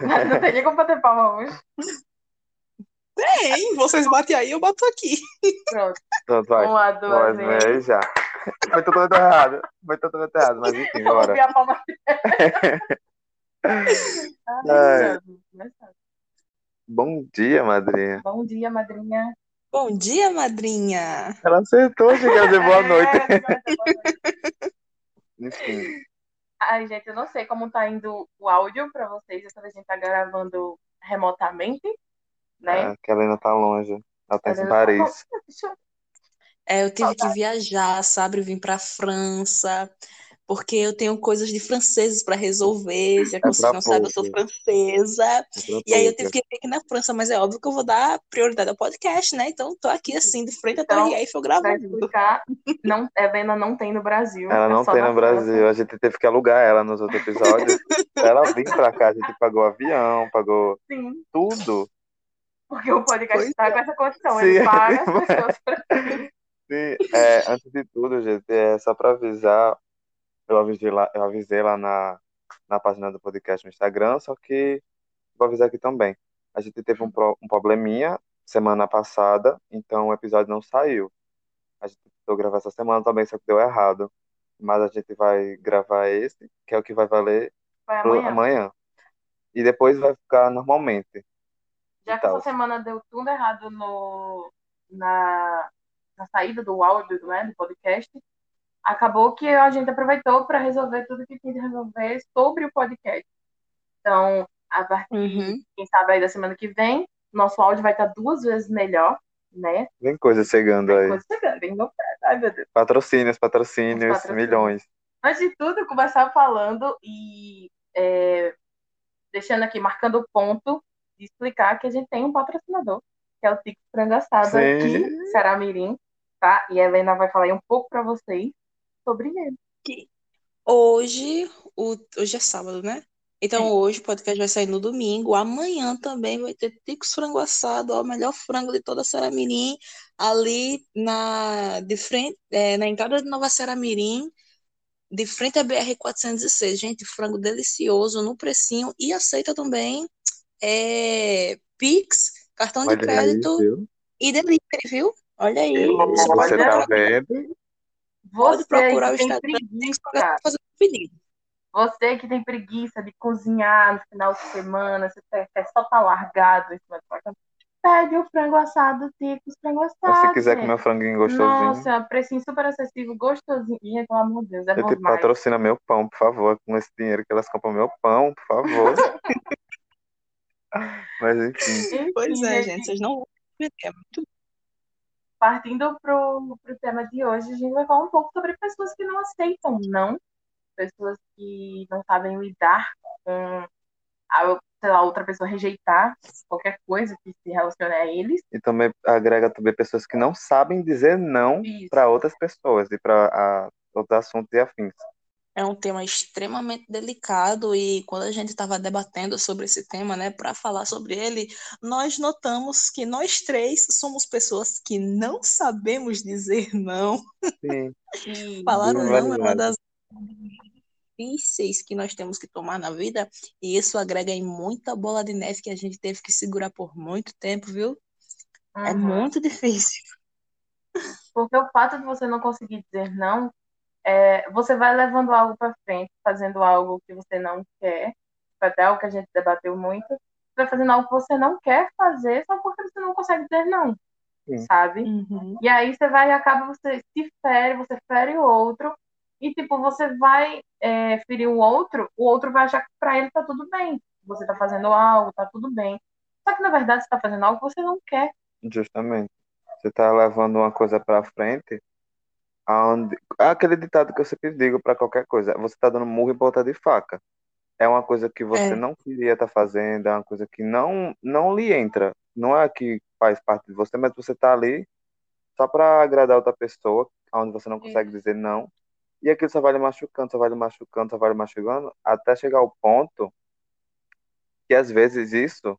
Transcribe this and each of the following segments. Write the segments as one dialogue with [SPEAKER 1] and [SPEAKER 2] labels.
[SPEAKER 1] Não tem nem como bater palma hoje.
[SPEAKER 2] Tem, vocês batem aí, eu bato aqui.
[SPEAKER 1] Pronto.
[SPEAKER 3] Pronto, vai.
[SPEAKER 1] Uma,
[SPEAKER 3] Nós
[SPEAKER 1] duas,
[SPEAKER 3] vem
[SPEAKER 1] três.
[SPEAKER 3] aí já. Foi totalmente errado. Foi totalmente errado, mas enfim,
[SPEAKER 1] Eu
[SPEAKER 3] bora.
[SPEAKER 1] a palma. Ai,
[SPEAKER 3] Ai.
[SPEAKER 1] Jesus.
[SPEAKER 3] Bom dia, madrinha.
[SPEAKER 1] Bom dia, madrinha.
[SPEAKER 2] Bom dia, madrinha.
[SPEAKER 3] Ela acertou, achei que ia dizer boa noite.
[SPEAKER 1] É, boa noite.
[SPEAKER 3] Enfim,
[SPEAKER 1] Ai, gente, eu não sei como tá indo o áudio pra vocês. Essa vez a gente tá gravando remotamente, né?
[SPEAKER 3] é, que a Helena tá longe. Ela tá em
[SPEAKER 1] Mas-
[SPEAKER 3] Paris.
[SPEAKER 1] Eu-
[SPEAKER 2] É, eu tive que viajar, sabe? Vim pra França, porque eu tenho coisas de franceses para resolver. Se é que
[SPEAKER 3] É pra
[SPEAKER 2] não sabem, eu sou francesa. E aí eu tive que vir aqui na França, mas é óbvio que eu vou dar prioridade ao podcast, né? Então tô aqui assim, de frente à
[SPEAKER 1] Então,
[SPEAKER 2] Torre Eiffel
[SPEAKER 1] Pra
[SPEAKER 2] gravando.
[SPEAKER 1] explicar, não, Helena não tem no Brasil.
[SPEAKER 3] Ela
[SPEAKER 1] é
[SPEAKER 3] não tem no Brasil.
[SPEAKER 1] França.
[SPEAKER 3] A gente teve que alugar ela nos outros episódios. Pra ela vir pra cá, a gente pagou avião, pagou
[SPEAKER 1] Sim,
[SPEAKER 3] tudo.
[SPEAKER 1] porque o podcast
[SPEAKER 2] Pois
[SPEAKER 1] tá com essa condição.
[SPEAKER 3] Sim,
[SPEAKER 1] Ele paga as pessoas.
[SPEAKER 3] Sim, é, antes de tudo, gente, é só pra avisar, eu avisei lá, eu avisei lá na, na página do podcast no Instagram, só que vou avisar aqui também. A gente teve um, pro- um probleminha semana passada, então o episódio não saiu. A gente tentou gravar essa semana também, só que deu errado. Mas a gente vai gravar esse, que é o que vai valer
[SPEAKER 1] Vai amanhã.
[SPEAKER 3] amanhã. E depois vai ficar normalmente.
[SPEAKER 1] Já que essa semana deu tudo errado no, na, na saída do áudio né, do podcast, acabou que a gente aproveitou para resolver tudo que tinha de resolver sobre o podcast. Então, a partir,
[SPEAKER 2] Uhum.
[SPEAKER 1] quem sabe aí da semana que vem, nosso áudio vai estar duas vezes melhor, né?
[SPEAKER 3] Vem coisa chegando
[SPEAKER 1] Tem
[SPEAKER 3] aí.
[SPEAKER 1] coisa chegando, novidade. Ai, meu Deus.
[SPEAKER 3] Patrocínios, patrocínios,
[SPEAKER 1] Os patrocínios.
[SPEAKER 3] milhões.
[SPEAKER 1] Antes de tudo, começar falando e é, deixando aqui, marcando o ponto de explicar que a gente tem um patrocinador, que é o Tico Frango Assado
[SPEAKER 3] Sim.
[SPEAKER 1] aqui, Ceará Mirim, tá? E a Helena vai falar aí um pouco para vocês sobre ele.
[SPEAKER 2] Hoje, o, hoje é sábado, né? Então
[SPEAKER 1] Sim.
[SPEAKER 2] hoje o podcast vai sair no domingo. Amanhã também vai ter Ticos Frango Assado, ó, o melhor frango de toda a Seramirim, ali na, de frente, é, na entrada de Nova Seramirim, de frente à BR-406. Gente, frango delicioso, no precinho, e aceita também é, Pix, cartão de
[SPEAKER 3] Olha aí,
[SPEAKER 2] crédito
[SPEAKER 3] viu?
[SPEAKER 2] e delivery, viu? Olha aí, você pode
[SPEAKER 3] Você tá
[SPEAKER 2] procurar,
[SPEAKER 3] vendo?
[SPEAKER 2] pode
[SPEAKER 1] Você
[SPEAKER 2] procurar o
[SPEAKER 1] tem
[SPEAKER 2] Instagram
[SPEAKER 1] preguiça,
[SPEAKER 2] para fazer o pedido.
[SPEAKER 1] você que tem preguiça de cozinhar no final de semana, você quer só tá largado em cima pede o frango assado, Ticos Frango
[SPEAKER 3] Ou se
[SPEAKER 1] Assado.
[SPEAKER 3] quiser comer um franguinho gostosinho,
[SPEAKER 1] Nossa, precinho super acessível, gostosinho. Pelo amor de Deus, é
[SPEAKER 3] eu
[SPEAKER 1] bom
[SPEAKER 3] te
[SPEAKER 1] demais.
[SPEAKER 3] patrocina meu pão, por favor. Com esse dinheiro que elas compram meu pão, por favor. Mas enfim,
[SPEAKER 2] Pois é, gente, vocês não vão. É muito
[SPEAKER 1] partindo pro, pro tema de hoje, a gente vai falar um pouco sobre pessoas que não aceitam não, pessoas que não sabem lidar com a, sei lá, outra pessoa rejeitar qualquer coisa que se relacione a eles.
[SPEAKER 3] e também agrega também pessoas que não sabem dizer não para outras pessoas e para outros assuntos e afins.
[SPEAKER 2] É um tema extremamente delicado e quando a gente estava debatendo sobre esse tema, né, para falar sobre ele, nós notamos que nós três somos pessoas que não sabemos dizer não.
[SPEAKER 3] Sim,
[SPEAKER 2] Falar o
[SPEAKER 3] Sim,
[SPEAKER 2] não é uma das difíceis que nós temos que tomar na vida e isso agrega em muita bola de neve que a gente teve que segurar por muito tempo, viu? É
[SPEAKER 1] Uhum.
[SPEAKER 2] muito difícil.
[SPEAKER 1] Porque o fato de você não conseguir dizer não, é, você vai levando algo para frente, fazendo algo que você não quer, até algo que a gente debateu muito, você vai fazendo algo que você não quer fazer só porque você não consegue dizer não,
[SPEAKER 3] Sim.
[SPEAKER 1] sabe?
[SPEAKER 2] Uhum.
[SPEAKER 1] E aí você vai e acaba, você se fere, você fere o outro, e tipo, você vai é, ferir o outro, o outro vai achar que pra ele tá tudo bem. Você tá fazendo algo, tá tudo bem. Só que na verdade você tá fazendo algo que você não quer.
[SPEAKER 3] justamente. Você está levando uma coisa para frente, aonde aquele ditado que eu sempre digo para qualquer coisa, você está dando murro em ponta de faca. É uma coisa que você
[SPEAKER 2] É.
[SPEAKER 3] não queria estar fazendo, é uma coisa que não não lhe entra. Não é que faz parte de você, mas você está ali só para agradar outra pessoa, onde você não consegue dizer não. E aquilo só vai lhe machucando, só vai lhe machucando, só vai lhe machucando, até chegar ao ponto que às vezes isso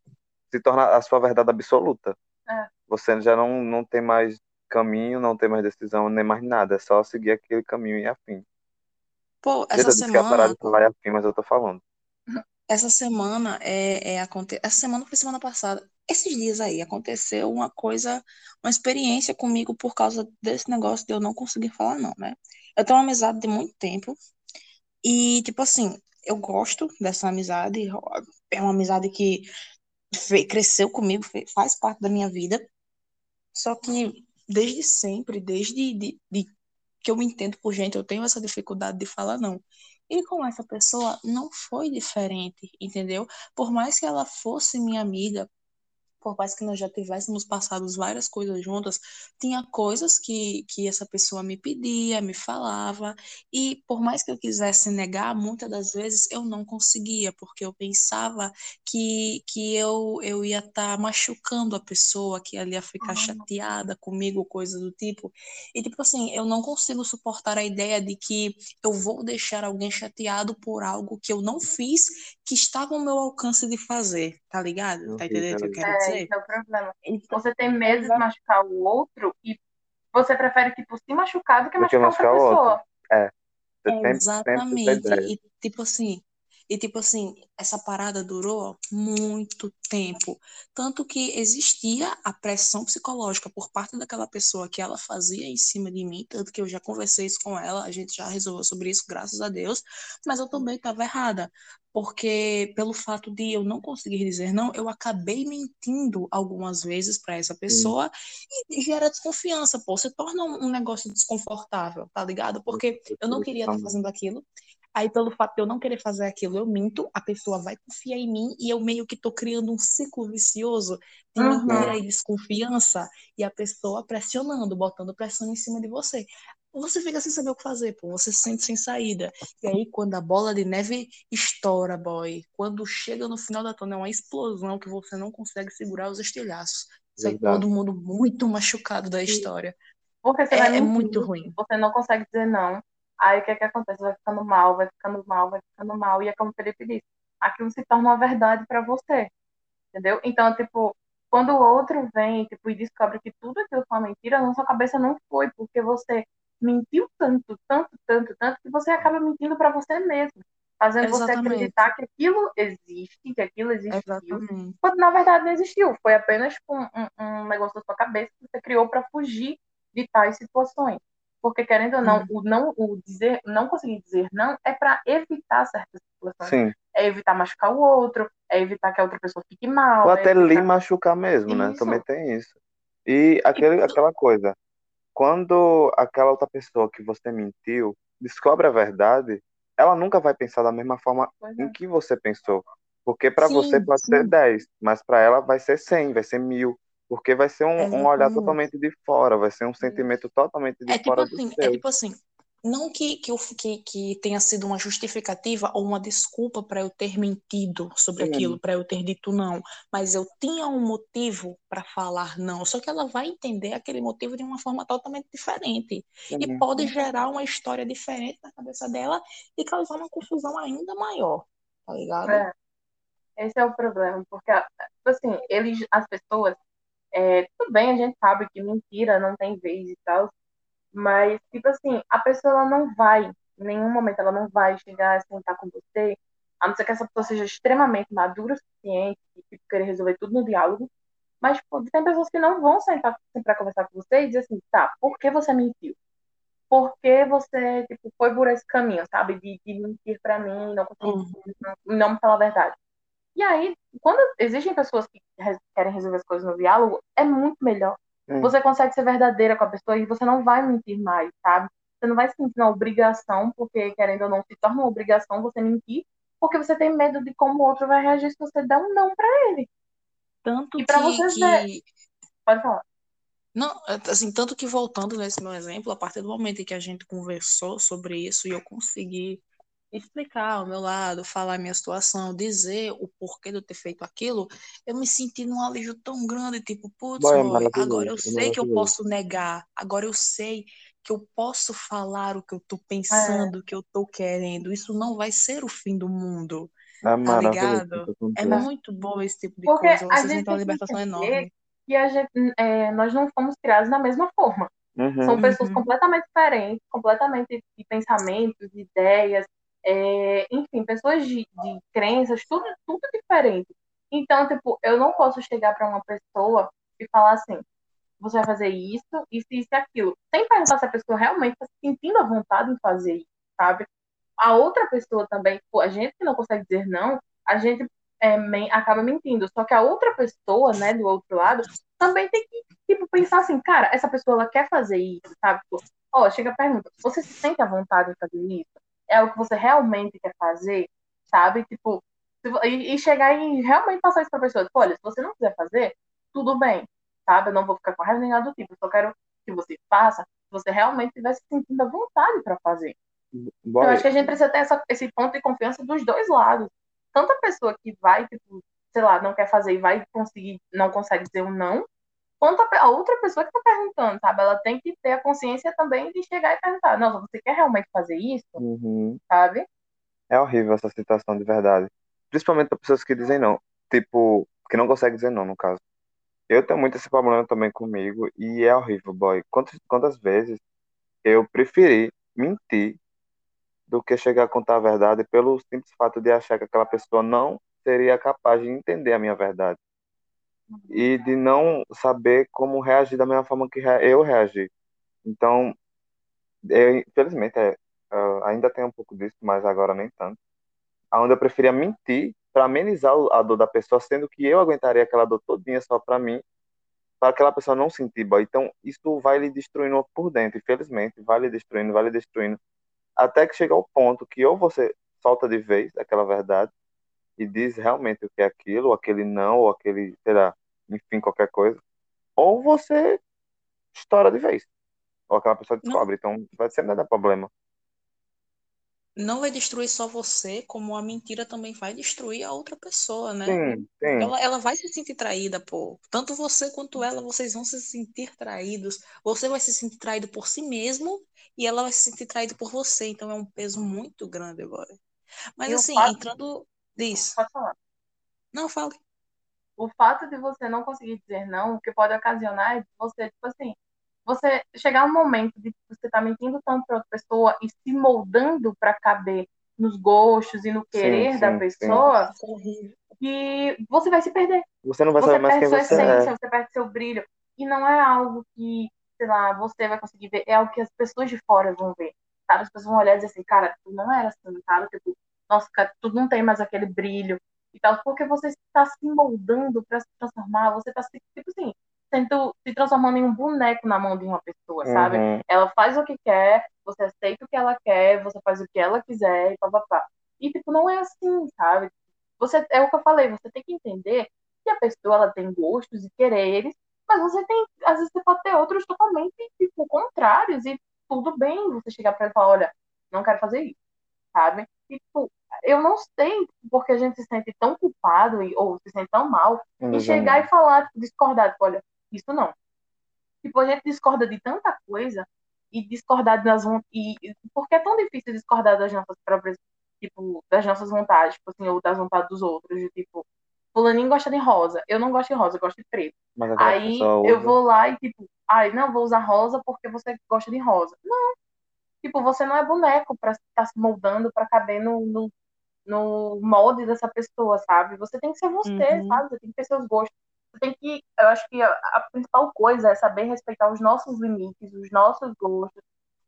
[SPEAKER 3] se torna a sua verdade absoluta.
[SPEAKER 1] É.
[SPEAKER 3] Você já não, não tem mais caminho, não tem mais decisão, nem mais nada. É só seguir aquele caminho e afim.
[SPEAKER 2] Pô, essa
[SPEAKER 3] eu disse que
[SPEAKER 2] semana
[SPEAKER 3] de falar e afim, mas eu tô falando.
[SPEAKER 2] essa semana é, é aconte... essa semana foi semana passada. Esses dias aí aconteceu uma coisa, uma experiência comigo por causa desse negócio de eu não conseguir falar não, né? Eu tenho uma amizade de muito tempo e tipo assim, eu gosto dessa amizade, é uma amizade que cresceu comigo, faz parte da minha vida. Só que desde sempre, desde de, de que eu me entendo por gente, eu tenho essa dificuldade de falar não. E com essa pessoa não foi diferente, entendeu? Por mais que ela fosse minha amiga, por mais que nós já tivéssemos passado várias coisas juntas, tinha coisas que, que essa pessoa me pedia, me falava, e por mais que eu quisesse negar, muitas das vezes eu não conseguia, porque eu pensava que, que eu, eu ia estar tá machucando a pessoa, que ela ia ficar chateada comigo, coisa do tipo. E, tipo assim, eu não consigo suportar a ideia de que eu vou deixar alguém chateado por algo que eu não fiz, que estava ao meu alcance de fazer, tá ligado? Tá entendendo o que eu quero
[SPEAKER 1] é,
[SPEAKER 2] dizer?
[SPEAKER 1] Esse é o problema. Você tem medo de machucar o outro e você prefere, tipo, se machucar do que machucar, machucar outra pessoa.
[SPEAKER 3] É.
[SPEAKER 2] Você Exatamente. E, tipo assim, e, tipo assim, essa parada durou muito tempo. Tanto que existia a pressão psicológica por parte daquela pessoa que ela fazia em cima de mim. Tanto que eu já conversei isso com ela, a gente já resolveu sobre isso, graças a Deus. Mas eu também estava errada. Porque, pelo fato de eu não conseguir dizer não, eu acabei mentindo algumas vezes para essa pessoa e gera desconfiança, pô. Você torna um negócio desconfortável, tá ligado? Porque eu não queria estar tá fazendo aquilo Aí, pelo fato de eu não querer fazer aquilo, eu minto, a pessoa vai confiar em mim e eu meio que tô criando um ciclo vicioso de uhum. mentira e desconfiança e a pessoa pressionando, botando pressão em cima de você. Você fica sem saber o que fazer, pô, você se sente sem saída. E aí, quando a bola de neve estoura, boy, quando chega no final da tona, é uma explosão que você não consegue segurar os estilhaços. Sai todo mundo muito machucado da história.
[SPEAKER 1] Porque você é, é muito ruim. Você não consegue dizer não Aí o que é que acontece? Vai ficando mal, vai ficando mal, vai ficando mal. E é como o Felipe disse, aquilo se torna uma verdade para você. Entendeu? Então, tipo, quando o outro vem tipo, e descobre que tudo aquilo foi uma mentira, na sua cabeça não foi, porque você mentiu tanto, tanto, tanto, tanto, que você acaba mentindo para você mesmo. Fazendo Exatamente. você acreditar que aquilo existe, que aquilo existiu. Exatamente. Quando na verdade não existiu. Foi apenas um, um, um negócio da sua cabeça que você criou para fugir de tais situações. Porque, querendo ou não, hum. o não o dizer, não conseguir dizer não é para evitar certas situações. Sim. É evitar machucar o outro, é evitar que a outra pessoa fique mal.
[SPEAKER 3] Ou é até evitar... lhe machucar mesmo, né? Isso. Também tem isso. E aquele, aquela coisa, quando aquela outra pessoa que você mentiu descobre a verdade, ela nunca vai pensar da mesma forma é. em que você pensou. Porque para você pode sim. ser 10, mas para ela vai ser 100, vai ser mil. Porque vai ser um, um olhar totalmente de fora, vai ser um sentimento totalmente de é fora
[SPEAKER 2] tipo assim,
[SPEAKER 3] do seu.
[SPEAKER 2] É tipo assim, não que, que, eu, que, que tenha sido uma justificativa ou uma desculpa para eu ter mentido sobre Sim. aquilo, para eu ter dito não, mas eu tinha um motivo para falar não, só que ela vai entender aquele motivo de uma forma totalmente diferente Sim. e pode gerar uma história diferente na cabeça dela e causar uma confusão ainda maior, tá ligado?
[SPEAKER 1] É. Esse é o problema, porque tipo assim, eles, as pessoas é, tudo bem, a gente sabe que mentira não tem vez e tal, mas, tipo assim, a pessoa ela não vai, em nenhum momento, ela não vai chegar a sentar com você, a não ser que essa pessoa seja extremamente madura o suficiente e tipo, querer resolver tudo no diálogo. Mas tipo, tem pessoas que não vão sentar para conversar com você e dizer assim, tá, por que você mentiu? Por que você tipo, foi por esse caminho, sabe? De, de mentir para mim, não, conseguir, uhum. não, não me falar a verdade. E aí, quando existem pessoas que querem resolver as coisas no diálogo, é muito melhor. Hum. Você consegue ser verdadeira com a pessoa e você não vai mentir mais, sabe? Você não vai se sentir uma obrigação, porque querendo ou não, se torna uma obrigação você mentir, porque você tem medo de como o outro vai reagir se você der um não para ele.
[SPEAKER 2] Tanto
[SPEAKER 1] e para
[SPEAKER 2] você
[SPEAKER 1] que... ver. Pode falar.
[SPEAKER 2] Não, assim, tanto que voltando nesse meu exemplo, a partir do momento em que a gente conversou sobre isso e eu consegui explicar o meu lado, falar a minha situação, dizer o porquê de eu ter feito aquilo, eu me senti num alívio tão grande, tipo, putz, é agora eu é sei que eu posso negar, agora eu sei que eu posso falar o que eu tô é. pensando, o que eu tô querendo, isso não vai ser o fim do mundo, é tá ligado? É muito bom esse tipo de
[SPEAKER 1] Porque
[SPEAKER 2] coisa,
[SPEAKER 1] vocês têm uma libertação enorme. Que a gente, é, nós não fomos criados da mesma forma. Uhum. São pessoas uhum. completamente diferentes, completamente de pensamentos, de ideias, é, enfim, pessoas de, de crenças, tudo, tudo diferente. Então, tipo, eu não posso chegar para uma pessoa e falar assim, você vai fazer isso, isso, isso e aquilo. Sem perguntar se a pessoa realmente está se sentindo à vontade em fazer isso, sabe? A outra pessoa também, pô, a gente que não consegue dizer não, a gente é, acaba mentindo. Só que a outra pessoa, né, do outro lado, também tem que, tipo, pensar assim, cara, essa pessoa, ela quer fazer isso, sabe? Tipo, ó, chega a pergunta, você se sente à vontade em fazer isso? É o que você realmente quer fazer, sabe? Tipo, e, e chegar e realmente passar isso pra pessoa. Tipo, olha, se você não quiser fazer, tudo bem, sabe? Eu não vou ficar com raiva nem nada do tipo. Eu só quero que você faça se você realmente estiver se sentindo à vontade para fazer. Boa. Eu acho que a gente precisa ter essa, esse ponto de confiança dos dois lados. Tanto a pessoa que vai, tipo, sei lá, não quer fazer e vai conseguir, não consegue dizer um não, quanto a, a outra pessoa que está perguntando, sabe? Ela tem que ter a consciência também de chegar e perguntar, não, você quer realmente fazer isso?
[SPEAKER 3] Uhum.
[SPEAKER 1] Sabe?
[SPEAKER 3] É horrível essa situação de verdade. Principalmente para pessoas que dizem não. Tipo, que não conseguem dizer não, no caso. Eu tenho muito esse problema também comigo e é horrível, boy. Quantas, quantas vezes eu preferi mentir do que chegar a contar a verdade pelo simples fato de achar que aquela pessoa não seria capaz de entender a minha verdade e de não saber como reagir da mesma forma que eu reagi. Então, eu, infelizmente, é, ainda tem um pouco disso, mas agora nem tanto. Onde eu preferia mentir para amenizar a dor da pessoa, sendo que eu aguentaria aquela dor todinha só para mim, para aquela pessoa não sentir, boy. Então, isso vai lhe destruindo por dentro, infelizmente, vai lhe destruindo, vai lhe destruindo, até que chega ao ponto que ou você solta de vez aquela verdade e diz realmente o que é aquilo, ou aquele não, ou aquele, sei lá, enfim, qualquer coisa, ou você estoura de vez, ou aquela pessoa descobre. Não. Então, vai sempre dar problema
[SPEAKER 2] não vai destruir só você, como a mentira também vai destruir a outra pessoa, né?
[SPEAKER 3] Sim, sim.
[SPEAKER 2] Ela, ela vai se sentir traída, pô. Tanto você quanto ela, vocês vão se sentir traídos. Você vai se sentir traído por si mesmo e ela vai se sentir traída por você. Então é um peso muito grande agora. Mas e assim, fato... entrando. Diz.
[SPEAKER 1] Pode falar.
[SPEAKER 2] Não, fale.
[SPEAKER 1] O fato de você não conseguir dizer não, o que pode ocasionar é você, tipo assim, você chegar um momento de você estar tá mentindo tanto para outra pessoa e se moldando para caber nos gostos e no querer sim, da pessoa, sim. que você vai se perder.
[SPEAKER 3] Você não vai você saber mais quem
[SPEAKER 1] você
[SPEAKER 3] essência,
[SPEAKER 1] é. Você perde seu brilho. E não é algo que, sei lá, você vai conseguir ver, é algo que as pessoas de fora vão ver. Sabe? As pessoas vão olhar e dizer assim, cara, tu não era assim, sabe? Tipo, nossa, cara, tu não tem mais aquele brilho e tal, porque você está se moldando para se transformar, você está se, tipo assim, sendo, se transformando em um boneco na mão de uma pessoa, sabe? Uhum. Ela faz o que quer, você aceita o que ela quer, você faz o que ela quiser e papapá. E, tipo, não é assim, sabe? Você, é o que eu falei, você tem que entender que a pessoa, ela tem gostos e quereres, mas você tem, às vezes você pode ter outros totalmente, tipo, contrários e tudo bem você chegar para ela e falar, olha, não quero fazer isso, sabe? E, tipo, eu não sei porque a gente se sente tão culpado ou se sente tão mal uhum. e chegar e falar, tipo, discordar, tipo, olha, isso não. Tipo, a gente discorda de tanta coisa e discordar das e porque é tão difícil discordar das nossas próprias, tipo, das nossas vontades, tipo assim, ou das vontades dos outros, de, tipo, fulaninho gosta de rosa, eu não gosto de rosa, eu gosto de preto. Aí eu vou lá e tipo, ai, não, vou usar rosa porque você gosta de rosa. Não. Tipo, você não é boneco para estar tá se moldando para caber no, no, no molde dessa pessoa, sabe? Você tem que ser você, uhum. sabe? Você tem que ter seus gostos tem que, eu acho que a, a, principal coisa é saber respeitar os nossos limites, os nossos gostos,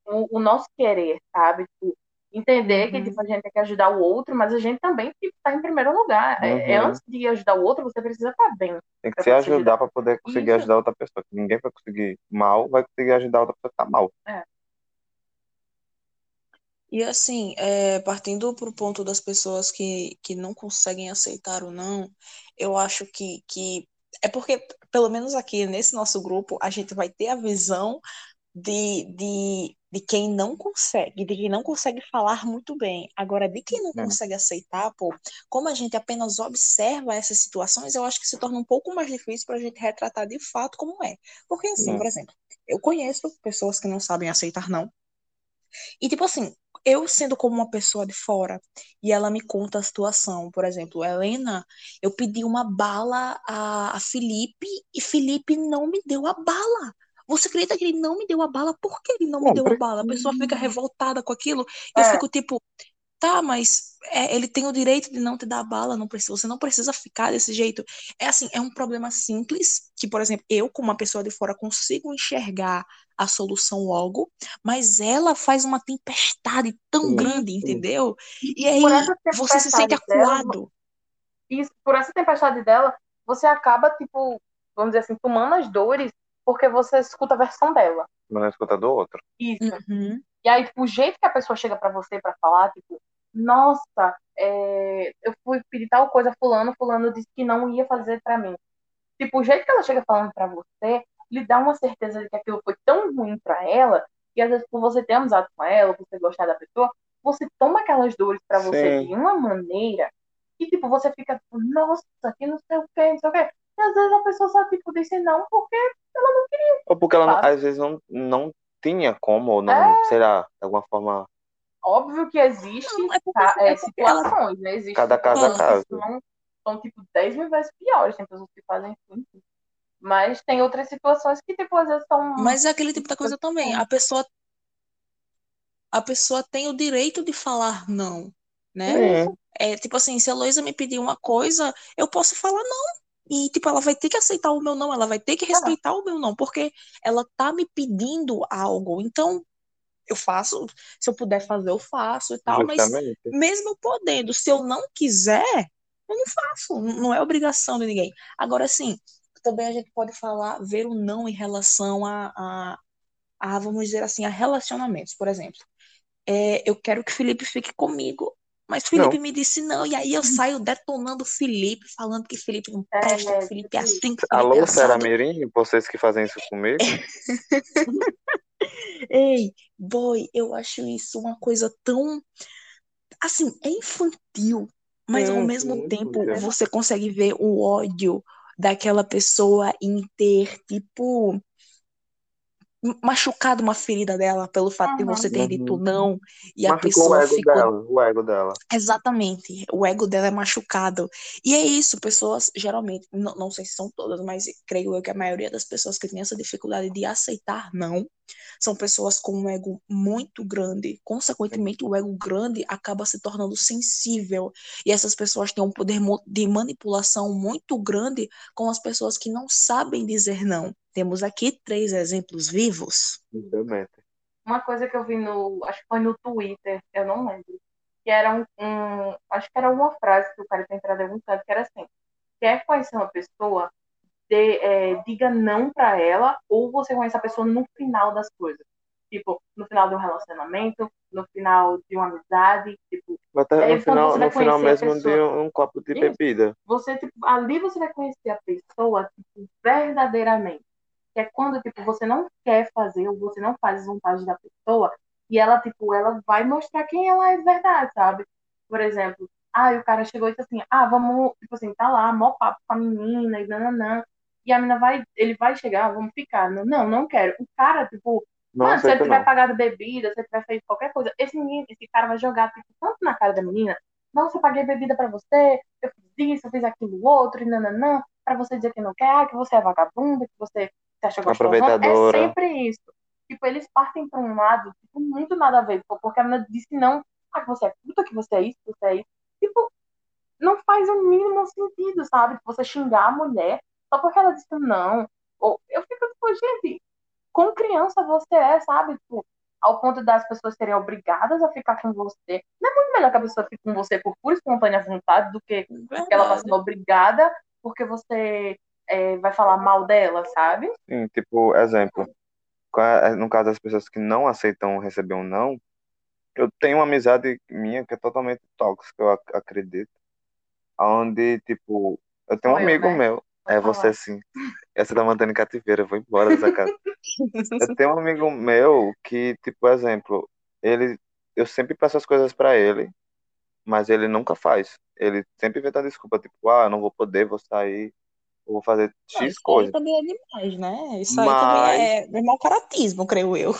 [SPEAKER 1] o, o nosso querer, sabe? Tipo, entender uhum. que tipo, a gente tem que ajudar o outro, mas a gente também tem que estar em primeiro lugar. Uhum. É, é, uhum. antes de ajudar o outro, você precisa estar bem.
[SPEAKER 3] Tem que se ajudar para poder conseguir Isso. ajudar outra pessoa. Ninguém vai conseguir mal, vai conseguir ajudar outra pessoa que tá mal.
[SPEAKER 1] É.
[SPEAKER 2] E assim, é, partindo para o ponto das pessoas que, que não conseguem aceitar ou não, eu acho que, que é porque, pelo menos aqui nesse nosso grupo, a gente vai ter a visão de, de, de quem não consegue, de quem não consegue falar muito bem. Agora, de quem não é. consegue aceitar, pô, como a gente apenas observa essas situações, eu acho que se torna um pouco mais difícil para a gente retratar de fato como é. Porque, assim, é. por exemplo, eu conheço pessoas que não sabem aceitar não. E, tipo assim, eu sendo como uma pessoa de fora e ela me conta a situação, por exemplo, Helena, eu pedi uma bala a, a Felipe e Felipe não me deu a bala. Você acredita que ele não me deu a bala? Por que ele não me deu a bala? A pessoa fica revoltada com aquilo. É. Eu fico tipo, Tá, mas é, ele tem o direito de não te dar bala, não precisa, você não precisa ficar desse jeito. É assim, é um problema simples, que, por exemplo, eu, como uma pessoa de fora, consigo enxergar a solução logo, mas ela faz uma tempestade tão
[SPEAKER 3] Sim,
[SPEAKER 2] grande,
[SPEAKER 3] sim.
[SPEAKER 2] entendeu? E aí você se sente
[SPEAKER 1] tempestade dela,
[SPEAKER 2] acuado.
[SPEAKER 1] isso, por essa tempestade dela, você acaba, tipo, vamos dizer assim, tomando as dores porque você escuta a versão dela.
[SPEAKER 3] Não é escuta do outro.
[SPEAKER 1] Isso.
[SPEAKER 2] Uhum.
[SPEAKER 1] E aí, tipo, o jeito que a pessoa chega pra você pra falar, tipo, nossa, é, eu fui pedir tal coisa a fulano, fulano disse que não ia fazer pra mim. Tipo, o jeito que ela chega falando pra você, lhe dá uma certeza de que aquilo foi tão ruim pra ela, que às vezes por você ter amizade com ela, por você gostar da pessoa, você toma aquelas dores pra você
[SPEAKER 3] Sim.
[SPEAKER 1] de uma maneira que, tipo, você fica, tipo, nossa, que não sei o que, não sei o que. E às vezes a pessoa só, tipo, disse não porque
[SPEAKER 3] Ou porque ela, não- às vezes, não, não tinha como, ou não,
[SPEAKER 1] É.
[SPEAKER 3] sei lá, de alguma forma,
[SPEAKER 1] Óbvio que existe
[SPEAKER 2] Não, é porque,
[SPEAKER 1] tá, é,
[SPEAKER 2] é ela
[SPEAKER 1] situações, né? Existem
[SPEAKER 3] Cada caso é
[SPEAKER 1] situações que
[SPEAKER 3] caso.
[SPEAKER 1] são, são, tipo, 10 mil vezes piores. Tem pessoas que fazem isso. Mas tem outras situações que, tipo, às vezes são.
[SPEAKER 2] Mas é aquele tipo da coisa também. A pessoa, a pessoa tem o direito de falar não, né?
[SPEAKER 3] Sim.
[SPEAKER 2] É tipo assim, se a Heloísa me pedir uma coisa, eu posso falar não. E, tipo, ela vai ter que aceitar o meu não, ela vai ter que respeitar o meu não, porque ela tá me pedindo algo. Então, eu faço, se eu puder fazer, eu faço e tal, mas
[SPEAKER 3] Justamente.
[SPEAKER 2] mesmo podendo, se eu não quiser, eu não faço, não é obrigação de ninguém. Agora, sim, também a gente pode falar, ver o não em relação a, a, a, vamos dizer assim, a relacionamentos. Por exemplo, é, eu quero que Felipe fique comigo, mas Felipe
[SPEAKER 3] Não.
[SPEAKER 2] me disse não, e aí eu saio detonando o Felipe, falando que Felipe não
[SPEAKER 1] É,
[SPEAKER 2] presta, que Felipe é assim, que Felipe é
[SPEAKER 3] Alô, Sara
[SPEAKER 2] assado.
[SPEAKER 3] Mirim, vocês que fazem isso comigo?
[SPEAKER 2] Ei, boy, eu acho isso uma coisa tão. Assim, é infantil, mas ao
[SPEAKER 3] Sim,
[SPEAKER 2] mesmo tempo você consegue ver o ódio daquela pessoa em ter, tipo, machucado uma ferida dela pelo fato de
[SPEAKER 1] Uhum.
[SPEAKER 2] você ter dito
[SPEAKER 3] Uhum.
[SPEAKER 2] não e a
[SPEAKER 3] Machucou o
[SPEAKER 2] pessoa
[SPEAKER 3] ego
[SPEAKER 2] ficou
[SPEAKER 3] dela, o ego dela.
[SPEAKER 2] Exatamente, o ego dela é machucado. E é isso, pessoas geralmente, não, não sei se são todas, mas creio eu que a maioria das pessoas que têm essa dificuldade de aceitar não, são pessoas com um ego muito grande. Consequentemente, o ego grande acaba se tornando sensível. E essas pessoas têm um poder de manipulação muito grande com as pessoas que não sabem dizer não. Temos aqui três exemplos vivos.
[SPEAKER 3] Justamente.
[SPEAKER 1] Uma coisa que eu vi no. Acho que foi no Twitter, eu não lembro. Que era um. um- acho que era uma frase que o cara tinha entrado em algum canto, que era assim: quer conhecer uma pessoa, dê, é, diga não pra ela, ou você conhece a pessoa no final das coisas. Tipo, no final de um relacionamento, no final de uma amizade, tipo,
[SPEAKER 3] Até
[SPEAKER 1] É,
[SPEAKER 3] no
[SPEAKER 1] quando
[SPEAKER 3] final,
[SPEAKER 1] você vai
[SPEAKER 3] no final
[SPEAKER 1] conhecer a
[SPEAKER 3] mesmo de
[SPEAKER 1] pessoa.
[SPEAKER 3] um, um copo de
[SPEAKER 1] Isso.
[SPEAKER 3] bebida.
[SPEAKER 1] você, tipo, ali você vai conhecer a pessoa, tipo, verdadeiramente. Que é quando, tipo, você não quer fazer ou você não faz vontade da pessoa e ela, tipo, ela vai mostrar quem ela é de verdade, sabe? Por exemplo, ah, o cara chegou e disse assim, ah, vamos, tipo assim, tá lá, mó papo com a menina e nananã. E a menina vai, ele vai chegar, vamos ficar. Não, não, não quero. O cara, tipo,
[SPEAKER 3] Não
[SPEAKER 1] Mano, se ele tiver
[SPEAKER 3] não.
[SPEAKER 1] pagado bebida, se ele tiver feito qualquer coisa, esse menino, esse cara vai jogar tipo, tanto na cara da menina, nossa, eu paguei bebida pra você, eu fiz isso, eu fiz aquilo outro, e nananã, pra você dizer que não quer, que você é vagabunda, que você se acha gostosão. É
[SPEAKER 3] Aproveitadora.
[SPEAKER 1] sempre isso. Tipo, eles partem pra um lado, tipo, muito nada a ver, tipo, porque a menina disse não, ah, que você é puta, que você é isso, que você é isso. Tipo, não faz o mínimo sentido, sabe? Você xingar a mulher só porque ela disse não. Ou, eu fico tipo, gente, com criança você é, sabe? Tipo, ao ponto das pessoas serem obrigadas a ficar com você. Não é muito melhor que a pessoa fique com você por pura e espontânea vontade do que que ela está
[SPEAKER 2] Verdade.
[SPEAKER 1] sendo obrigada porque você é, vai falar mal dela, sabe?
[SPEAKER 3] Sim, tipo, exemplo. É- No caso das pessoas que não aceitam receber um não, eu tenho uma amizade minha que é totalmente tóxica, eu ac- acredito. Onde, tipo, eu tenho um
[SPEAKER 1] eu,
[SPEAKER 3] amigo
[SPEAKER 1] né?
[SPEAKER 3] meu.
[SPEAKER 1] Pode
[SPEAKER 3] É você
[SPEAKER 1] falar.
[SPEAKER 3] sim. Essa tá mantendo em cativeiro, eu vou embora dessa casa. Eu tenho um amigo meu que, tipo, exemplo, ele, eu sempre peço as coisas pra ele, mas ele nunca faz. Ele sempre inventa desculpa, tipo, ah, eu não vou poder, vou sair, eu vou fazer
[SPEAKER 2] Não,
[SPEAKER 3] X
[SPEAKER 2] isso aí
[SPEAKER 3] coisa.
[SPEAKER 2] também é demais, né? Isso aí também
[SPEAKER 3] Mas,
[SPEAKER 2] é, é mau caratismo, creio eu.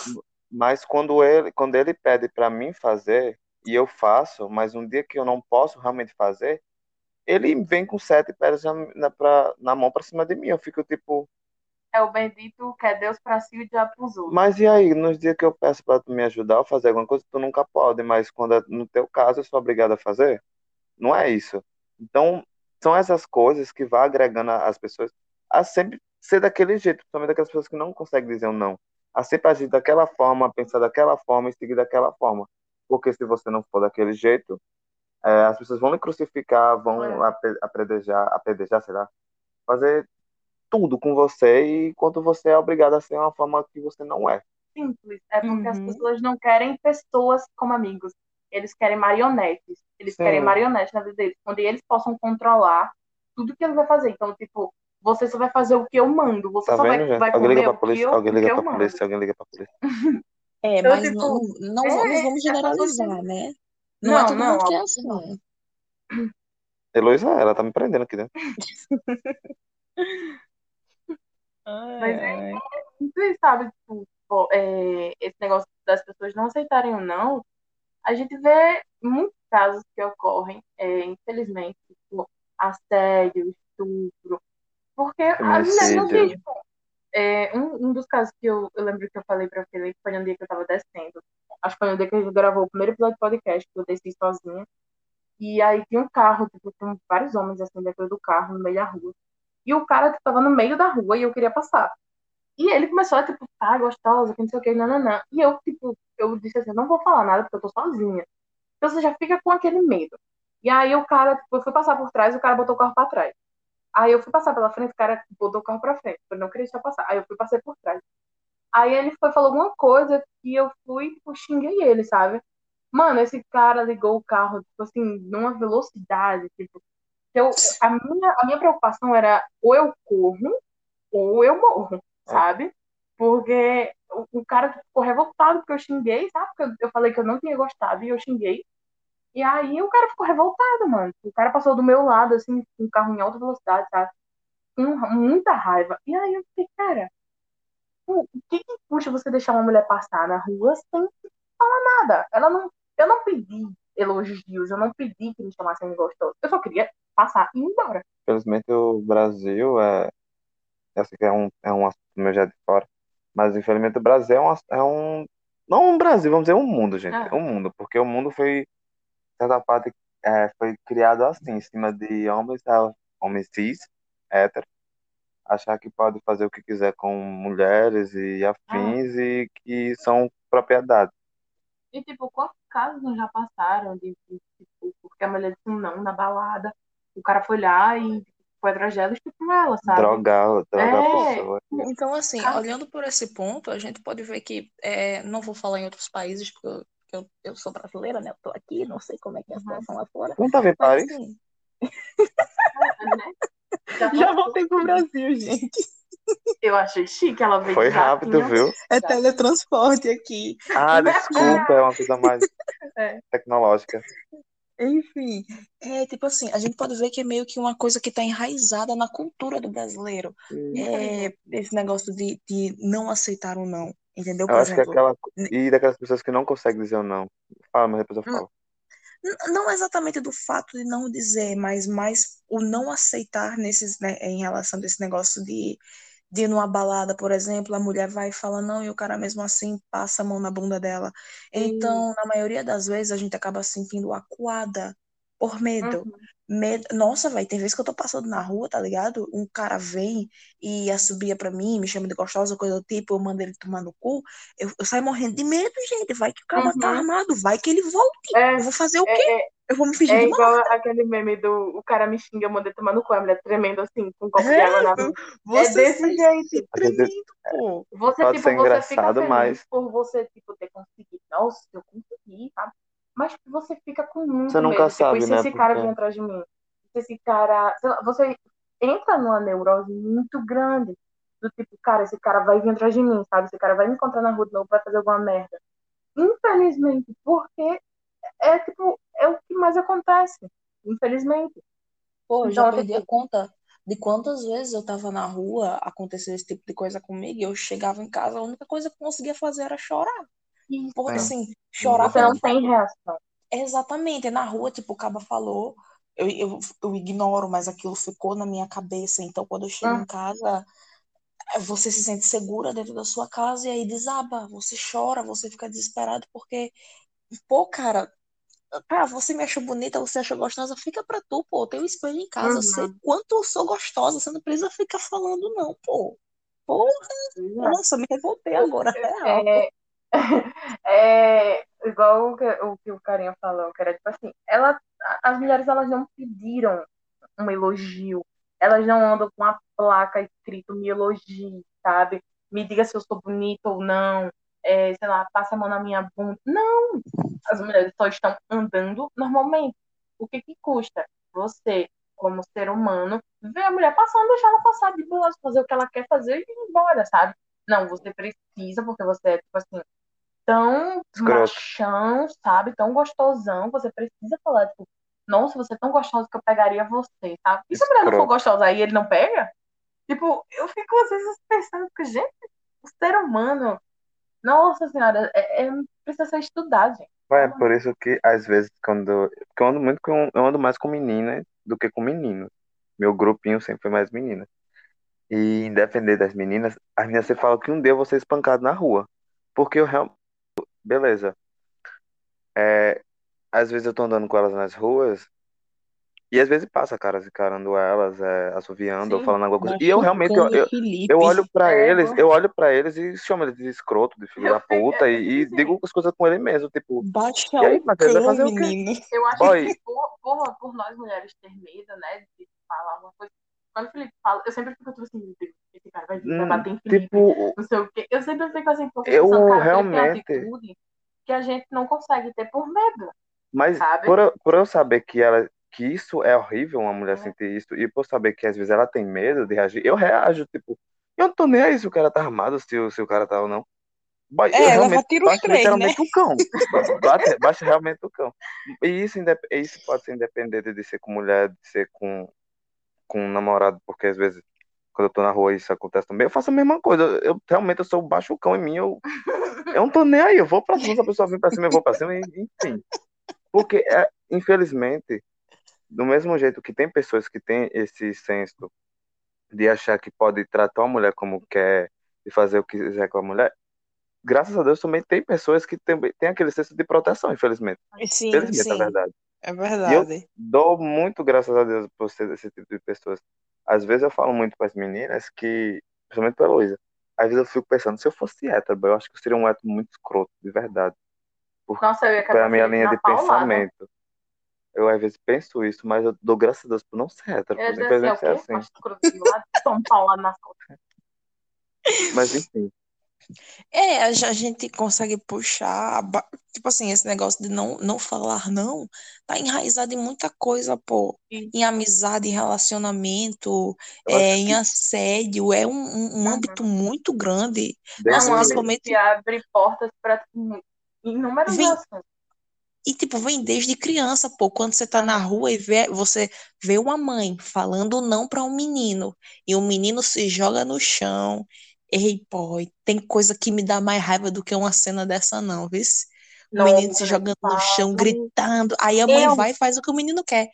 [SPEAKER 3] mas quando ele, quando ele pede pra mim fazer, e eu faço, mas um dia que eu não posso realmente fazer, ele vem com sete pedras na, na, pra- na mão pra cima de mim. Eu fico tipo,
[SPEAKER 1] é o bendito que é Deus pra si e o diabo pros outros.
[SPEAKER 3] Mas e aí, nos dias que eu peço pra tu me ajudar a fazer alguma coisa, tu nunca pode, mas quando é no teu caso eu sou obrigado a fazer? Não é isso. Então, são essas coisas que vão agregando as pessoas a sempre ser daquele jeito, principalmente aquelas pessoas que não conseguem dizer um não. A sempre agir daquela forma, pensar daquela forma e seguir daquela forma. Porque se você não for daquele jeito, é, as pessoas vão lhe crucificar, vão
[SPEAKER 1] É.
[SPEAKER 3] ape- apredejar, sei lá, fazer tudo com você, e enquanto você é obrigado a ser uma forma que você não é.
[SPEAKER 1] Simples. É porque as
[SPEAKER 2] Uhum.
[SPEAKER 1] pessoas não querem pessoas como amigos. Eles querem marionetes. Eles
[SPEAKER 3] Sim.
[SPEAKER 1] querem marionetes na vida deles, onde eles possam controlar tudo que ele vai fazer. Então, tipo, você só vai fazer o que eu mando. Você
[SPEAKER 3] Tá
[SPEAKER 1] só vai,
[SPEAKER 3] vendo, gente?
[SPEAKER 1] vai
[SPEAKER 3] Alguém liga pra
[SPEAKER 1] o que
[SPEAKER 3] polícia,
[SPEAKER 1] eu,
[SPEAKER 3] alguém
[SPEAKER 1] o que
[SPEAKER 3] liga
[SPEAKER 1] eu
[SPEAKER 3] pra
[SPEAKER 1] mando.
[SPEAKER 3] polícia, alguém liga pra polícia.
[SPEAKER 2] É,
[SPEAKER 1] Eu,
[SPEAKER 2] mas
[SPEAKER 1] tipo,
[SPEAKER 2] não, não,
[SPEAKER 1] é,
[SPEAKER 2] não vamos
[SPEAKER 1] é, é
[SPEAKER 2] generalizar, né? Não é
[SPEAKER 1] Não,
[SPEAKER 2] todo
[SPEAKER 1] não,
[SPEAKER 2] mundo que é
[SPEAKER 1] que não.
[SPEAKER 2] assim.
[SPEAKER 3] Heloísa, ela tá me prendendo aqui dentro.
[SPEAKER 1] Mas é isso, sabe? Tipo, é, esse negócio das pessoas não aceitarem ou não, a gente vê muitos casos que ocorrem, é, infelizmente, tipo, assédio, estupro, porque a mulher não tem, tipo, é, um, um dos casos que eu, eu lembro que eu falei pra Felipe foi um dia que eu tava descendo. Acho que foi no dia que a gente gravou o primeiro episódio do podcast, que eu desci sozinha. E aí tinha um carro, tipo, tinha vários homens assim dentro do carro, no meio da rua. E o cara tipo, tava no meio da rua e eu queria passar. E ele começou a, tipo, ah, gostosa, que não sei o que, nananã. E eu, tipo, eu disse assim, não vou falar nada porque eu tô sozinha. Então você já fica com aquele medo. E aí o cara, tipo, eu fui passar por trás, o cara botou o carro pra trás. Aí eu fui passar pela frente, o cara botou o carro pra frente. Eu não queria deixar passar. Aí eu fui passei por trás. Aí ele foi, falou alguma coisa que eu fui, tipo, xinguei ele, sabe? Mano, esse cara ligou o carro, tipo assim, numa velocidade, tipo, a minha, a minha preocupação era ou eu corro ou eu morro, sabe? Porque o, o cara ficou revoltado porque eu xinguei, sabe? Porque eu, eu falei que eu não tinha gostado e eu xinguei. E aí o cara ficou revoltado, mano. O cara passou do meu lado, assim, com o carro em alta velocidade, sabe? Com muita raiva. E aí eu fiquei, cara, o que que puxa você deixar uma mulher passar na rua sem falar nada? Ela não, eu não pedi elogios, eu não pedi que me chamassem de gostoso. Eu só queria passar e ir embora.
[SPEAKER 3] Infelizmente o Brasil é, essa aqui é um, é um assunto meu já de fora, mas infelizmente o Brasil é um, é um, não um Brasil, vamos dizer um mundo, gente,
[SPEAKER 1] Ah.
[SPEAKER 3] é um mundo, porque o mundo foi, certa parte, é, foi criado assim, em cima de homens, tá? homens cis, héteros, achar que pode fazer o que quiser com mulheres e afins e que são propriedade.
[SPEAKER 1] E, tipo, quantos casos não já passaram de, de, tipo, porque a mulher disse um não na balada, o cara foi lá e tipo, foi e estuprou ela, sabe?
[SPEAKER 3] Drogar, drogar a
[SPEAKER 1] É.
[SPEAKER 3] pessoa.
[SPEAKER 2] Então, assim,
[SPEAKER 1] Ah.
[SPEAKER 2] olhando por esse ponto, a gente pode ver que, é, não vou falar em outros países, porque eu, eu, eu sou brasileira, né? Eu tô aqui, não sei como é que é a situação lá fora.
[SPEAKER 3] Não tá vendo Paris?
[SPEAKER 2] assim,
[SPEAKER 1] Né? Já
[SPEAKER 2] já voltei pro Brasil, gente.
[SPEAKER 1] Eu achei chique, ela veio
[SPEAKER 3] Foi
[SPEAKER 1] de
[SPEAKER 3] rápido,
[SPEAKER 1] jatinho.
[SPEAKER 3] viu?
[SPEAKER 2] É teletransporte aqui.
[SPEAKER 3] Ah, desculpa, é uma coisa mais
[SPEAKER 1] É.
[SPEAKER 3] tecnológica.
[SPEAKER 2] Enfim, é tipo assim, a gente pode ver que é meio que uma coisa que está enraizada na cultura do brasileiro. É esse negócio de, de não aceitar o não, entendeu?
[SPEAKER 3] Eu
[SPEAKER 2] Por
[SPEAKER 3] acho que é
[SPEAKER 2] exemplo,
[SPEAKER 3] aquela. E daquelas pessoas que não conseguem dizer o não. Fala, mas depois eu falo.
[SPEAKER 2] N- Não exatamente do fato de não dizer, mas mais o não aceitar nesses, né, em relação desse negócio de, de ir numa balada, por exemplo, a mulher vai e fala não, e o cara mesmo assim passa a mão na bunda dela. Então, na maioria das vezes, a gente acaba se sentindo acuada por medo.
[SPEAKER 1] Uhum.
[SPEAKER 2] Medo. Nossa, velho, tem vezes que eu tô passando na rua, tá ligado? Um cara vem e assobia pra mim, me chama de gostosa, coisa do tipo, eu mando ele tomar no cu. Eu, eu saio morrendo de medo, gente. Vai que o cara tá
[SPEAKER 1] Uhum.
[SPEAKER 2] armado, vai que ele volte.
[SPEAKER 1] É,
[SPEAKER 2] Eu vou fazer o quê? Eu vou me fingir
[SPEAKER 1] é
[SPEAKER 2] de
[SPEAKER 1] igual aquele meme do o cara me xinga, eu mandei tomar no cu, a mulher tremendo assim, com um copo de
[SPEAKER 2] É,
[SPEAKER 1] água na mão.
[SPEAKER 2] Você
[SPEAKER 1] É desse jeito.
[SPEAKER 2] se tremendo, pô.
[SPEAKER 1] Você,
[SPEAKER 3] Pode
[SPEAKER 1] tipo,
[SPEAKER 3] ser
[SPEAKER 1] você fica
[SPEAKER 3] engraçado,
[SPEAKER 1] feliz
[SPEAKER 3] mas-
[SPEAKER 1] por você, tipo, ter conseguido. Nossa, eu consegui, sabe? Mas você fica com muito
[SPEAKER 3] Você nunca
[SPEAKER 1] medo. Tipo,
[SPEAKER 3] sabe,
[SPEAKER 1] e se
[SPEAKER 3] né,
[SPEAKER 1] esse cara
[SPEAKER 3] porque-
[SPEAKER 1] vir atrás de mim? Se esse cara... sei lá, você entra numa neurose muito grande. Do tipo, cara, esse cara vai vir atrás de mim, sabe? Esse cara vai me encontrar na rua de novo, vai fazer alguma merda. Infelizmente, porque é, tipo, é o que mais acontece. Infelizmente.
[SPEAKER 2] Pô, eu
[SPEAKER 1] Então,
[SPEAKER 2] já perdi
[SPEAKER 1] tipo-
[SPEAKER 2] a conta de quantas vezes eu tava na rua, acontecia esse tipo de coisa comigo, e eu chegava em casa, a única coisa que eu conseguia fazer era chorar.
[SPEAKER 1] Isso.
[SPEAKER 2] Porque,
[SPEAKER 3] Sim.
[SPEAKER 2] assim, chorar
[SPEAKER 1] Você não tem reação.
[SPEAKER 2] Exatamente, na rua, tipo, o caba falou, eu, eu, eu ignoro, mas aquilo ficou na minha cabeça. Então, quando eu chego
[SPEAKER 1] Hum.
[SPEAKER 2] em casa, você se sente segura dentro da sua casa e aí desaba, você chora, você fica desesperado porque, pô, cara, ah, você me achou bonita, você achou gostosa, fica pra tu, pô, tem um espelho em casa, eu sei
[SPEAKER 1] Uhum.
[SPEAKER 2] quanto eu sou gostosa, você não precisa ficar falando não, pô. Porra, nossa, me revoltei agora, real, pô.
[SPEAKER 1] É, é igual o que, o que o carinha falou, que era tipo assim, ela, as mulheres elas não pediram um elogio, elas não andam com a placa escrito me elogie, sabe? Me diga se eu sou bonita ou não, é, sei lá, passa a mão na minha bunda. Não! As mulheres só estão andando normalmente. O que que custa? Você, como ser humano, ver a mulher passando, deixar ela passar de boa, fazer o que ela quer fazer e ir embora, sabe? Não, você precisa, porque você é, tipo assim, tão
[SPEAKER 3] Escroto.
[SPEAKER 1] machão, sabe? Tão gostosão, você precisa falar, tipo, nossa, você é tão gostosa que eu pegaria você, sabe? E se a mulher não for gostosa aí, ele não pega? Tipo, eu fico às vezes pensando que, gente, o ser humano, nossa senhora, é, é- precisa ser estudado, gente.
[SPEAKER 3] É por isso que, às vezes, quando. Eu ando muito com. Eu ando mais com meninas do que com meninos. Meu grupinho sempre foi mais meninas. E, independente das meninas, as meninas sempre falam que um dia eu vou ser espancado na rua. Porque eu realmente. Beleza. É, às vezes eu tô andando com elas nas ruas. E às vezes passa caras encarando elas, é, assoviando ou
[SPEAKER 1] Sim.
[SPEAKER 3] falando alguma coisa. E eu realmente. Eu, eu, eu olho pra
[SPEAKER 1] É,
[SPEAKER 3] eles, eu olho pra eles e chamo eles de escroto, de filho
[SPEAKER 1] Eu
[SPEAKER 3] da puta,
[SPEAKER 1] sei, é,
[SPEAKER 3] e, e
[SPEAKER 1] sim.
[SPEAKER 3] digo as coisas com ele mesmo, tipo,
[SPEAKER 2] Baixa
[SPEAKER 3] e aí, Matheus, vai fazer o quê?
[SPEAKER 2] menino.
[SPEAKER 1] Eu acho
[SPEAKER 3] Boy,
[SPEAKER 1] que por, por, por nós mulheres ter medo, né, de falar alguma coisa. Quando o Felipe fala, eu sempre fico tipo assim, esse cara vai vai
[SPEAKER 3] hum,
[SPEAKER 1] bater em Felipe,
[SPEAKER 3] tipo,
[SPEAKER 1] não sei o quê. Eu sempre fico assim, porque
[SPEAKER 3] eu
[SPEAKER 1] pensando, cara, tem
[SPEAKER 3] realmente,
[SPEAKER 1] atitude que a gente não consegue ter por medo,
[SPEAKER 3] mas
[SPEAKER 1] sabe?
[SPEAKER 3] por eu, por eu saber que ela, que isso é horrível, uma mulher
[SPEAKER 1] É.
[SPEAKER 3] sentir isso, e por saber que às vezes ela tem medo de reagir, eu reajo, tipo, eu não tô nem aí se o cara tá armado, se, o- se o cara tá ou não. Eu
[SPEAKER 2] É, leva
[SPEAKER 3] realmente
[SPEAKER 2] tiro os três, né?
[SPEAKER 3] o cão. Bate, baixa realmente o cão. E isso, isso pode ser independente de ser com mulher, de ser com, com um namorado, porque às vezes, quando eu tô na rua isso acontece também, eu faço a mesma coisa. Eu realmente eu sou baixo o cão em mim, eu, eu não tô nem aí, eu vou pra cima, se a pessoa vir pra cima, eu vou pra cima, enfim. Porque, é, infelizmente, do mesmo jeito que tem pessoas que têm esse senso de achar que pode tratar a mulher como quer e fazer o que quiser com a mulher, graças a Deus também tem pessoas que também têm aquele senso de proteção, infelizmente.
[SPEAKER 2] Sim,
[SPEAKER 3] Infelizmente, é
[SPEAKER 2] sim,
[SPEAKER 3] verdade.
[SPEAKER 2] é
[SPEAKER 3] E eu
[SPEAKER 2] verdade.
[SPEAKER 3] dou muito graças a Deus por ser desse tipo de pessoas. Às vezes eu falo muito para as meninas que, principalmente pra Luísa, às vezes eu fico pensando, se eu fosse hétero, eu acho que eu seria um hétero muito escroto, de verdade. Porque
[SPEAKER 1] Nossa, eu ia
[SPEAKER 3] é a minha linha de
[SPEAKER 1] paulada.
[SPEAKER 3] pensamento. Eu às vezes penso isso, mas eu dou graças a Deus por não ser hétero,
[SPEAKER 1] Eu ia
[SPEAKER 3] por
[SPEAKER 1] assim, é
[SPEAKER 3] simplesmente ser
[SPEAKER 1] quê?
[SPEAKER 3] assim.
[SPEAKER 1] Nas costas.
[SPEAKER 3] Mas enfim,
[SPEAKER 2] É, a ge- a gente consegue puxar, tipo assim, esse negócio de não, não falar não, tá enraizado em muita coisa, pô.
[SPEAKER 1] E,
[SPEAKER 2] Em amizade, em relacionamento,
[SPEAKER 3] eu
[SPEAKER 2] é, em
[SPEAKER 3] que
[SPEAKER 2] assédio, é um, um, um âmbito
[SPEAKER 1] uhum.
[SPEAKER 2] muito grande.
[SPEAKER 1] É um âmbito
[SPEAKER 2] Principalmente
[SPEAKER 1] que abre portas para inúmeros
[SPEAKER 2] vem
[SPEAKER 1] assuntos.
[SPEAKER 2] E, tipo, vem desde criança, pô. Quando você tá na rua e vê, você vê uma mãe falando não pra um menino, e o menino se joga no chão. Ei, pô, tem coisa que me dá mais raiva do que uma cena dessa, não, viu? O menino se jogando no chão, gritando. Aí a mãe
[SPEAKER 1] Eu,
[SPEAKER 2] vai e faz o que o menino quer.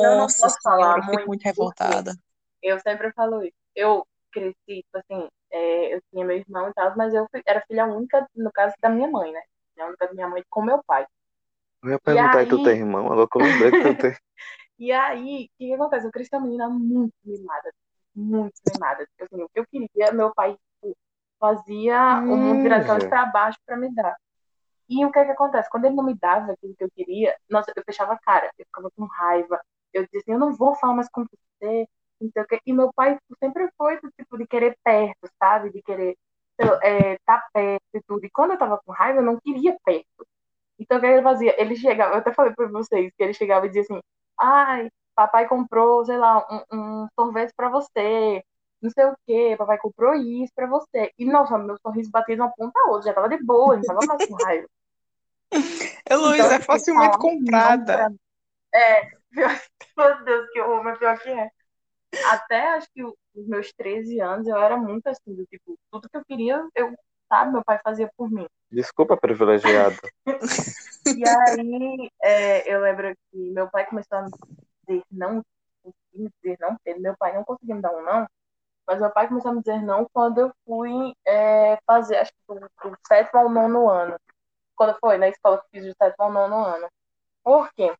[SPEAKER 1] eu
[SPEAKER 2] Nossa
[SPEAKER 1] posso
[SPEAKER 2] senhora,
[SPEAKER 1] falar
[SPEAKER 2] eu fico
[SPEAKER 1] muito,
[SPEAKER 2] muito revoltada.
[SPEAKER 1] eu sempre falo isso. Eu cresci, tipo assim, é, eu tinha meu irmão e tal, mas eu fui- era filha única, no caso da minha mãe, né? Filha única da minha mãe com meu pai.
[SPEAKER 3] Eu ia perguntar aí, tu tem irmão? Agora que eu lembrei que tu tem.
[SPEAKER 1] e aí, o que que acontece? Eu cresci uma menina muito mimada, muito mimada. Tipo assim, o que eu queria, meu pai tipo, fazia o mundo virar
[SPEAKER 3] Ninja.
[SPEAKER 1] pra baixo pra me dar. E o que é que acontece? Quando ele não me dava aquilo que eu queria, nossa, eu fechava a cara, eu ficava com raiva. Eu dizia assim, eu não vou falar mais com você, não sei o quê. E meu pai sempre foi do tipo de querer perto, sabe? De querer é, tá perto e tudo. E quando eu tava com raiva, eu não queria perto. Então o que ele fazia? Ele chegava, eu até falei pra vocês, que ele chegava e dizia assim, ai, papai comprou, sei lá, um, um sorvete pra você, não sei o quê, papai comprou isso pra você. E nossa, meu sorriso batia de uma ponta a outra, já tava de boa, não tava mais com raiva.
[SPEAKER 2] Heloísa
[SPEAKER 1] Então,
[SPEAKER 2] é facilmente
[SPEAKER 1] falar não
[SPEAKER 2] comprada.
[SPEAKER 1] pra É, pior- meu Deus, que horror, mas pior que é. Até acho que os meus 13 anos eu era muito assim, do tipo, tudo que eu queria, eu, sabe, meu pai fazia por mim.
[SPEAKER 3] Desculpa, privilegiado.
[SPEAKER 1] E aí, é, eu lembro que meu pai começou a me dizer não, me dizer não, meu pai não conseguia me dar um não. Mas meu pai começou a me dizer não quando eu fui é, fazer, acho que do, do sétimo ao nono ano. Quando foi, na escola que fiz do sétimo ao nono ano. Por quê?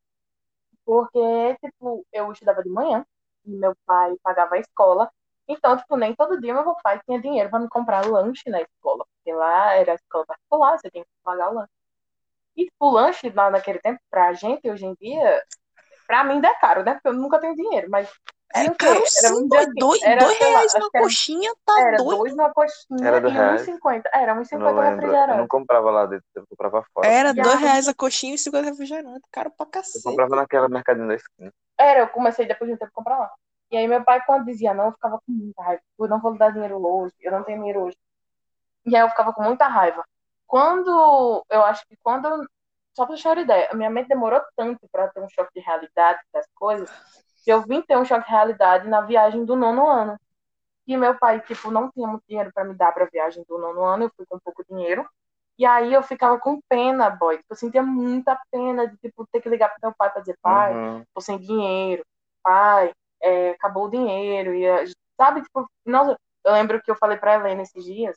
[SPEAKER 1] Porque, tipo, eu estudava de manhã, e meu pai pagava a escola. Então, tipo, nem todo dia meu pai tinha dinheiro para me comprar lanche na escola. Porque lá era escola particular, você tem que pagar o lanche. E, tipo, o lanche lá naquele tempo, pra gente, hoje em dia, pra mim ainda é caro, né? Porque eu nunca tenho dinheiro, mas
[SPEAKER 2] É caro
[SPEAKER 1] Era,
[SPEAKER 2] sim, dois,
[SPEAKER 1] assim,
[SPEAKER 2] dois,
[SPEAKER 1] era,
[SPEAKER 2] dois
[SPEAKER 1] lá,
[SPEAKER 2] reais
[SPEAKER 1] acho
[SPEAKER 2] uma
[SPEAKER 1] era,
[SPEAKER 2] coxinha, tá
[SPEAKER 1] era
[SPEAKER 2] doido.
[SPEAKER 1] dois uma coxinha
[SPEAKER 3] Era do
[SPEAKER 1] e
[SPEAKER 3] reais?
[SPEAKER 1] 1,50. Era
[SPEAKER 3] Eu não
[SPEAKER 1] 1,50
[SPEAKER 3] lembro. Eu não
[SPEAKER 1] refrigerante.
[SPEAKER 3] comprava lá dentro, eu comprava fora.
[SPEAKER 2] Era
[SPEAKER 1] E
[SPEAKER 2] dois
[SPEAKER 1] aí,
[SPEAKER 2] reais a coxinha e 50 refrigerante. Caro pra
[SPEAKER 3] Eu
[SPEAKER 2] cacete.
[SPEAKER 3] comprava naquela mercadinha da esquina.
[SPEAKER 1] era, eu comecei depois de um tempo a comprar lá. E aí meu pai, quando dizia não, eu ficava com muita raiva. Eu não vou lhe dar dinheiro hoje, eu não tenho dinheiro hoje. E aí eu ficava com muita raiva. Quando, eu acho que quando, só pra deixar uma ideia, a minha mente demorou tanto pra ter um choque de realidade das coisas, que eu vim ter um choque de realidade na viagem do nono ano. E meu pai, tipo, não tinha muito dinheiro pra me dar pra viagem do nono ano, eu fui com pouco dinheiro. E aí eu ficava com pena, boy. Eu sentia muita pena de, tipo, ter que ligar pro meu pai pra dizer, pai,
[SPEAKER 3] Uhum.
[SPEAKER 1] tô sem dinheiro, pai, é, acabou o dinheiro, e, a- sabe, tipo, nossa, eu lembro que eu falei pra Helena esses dias,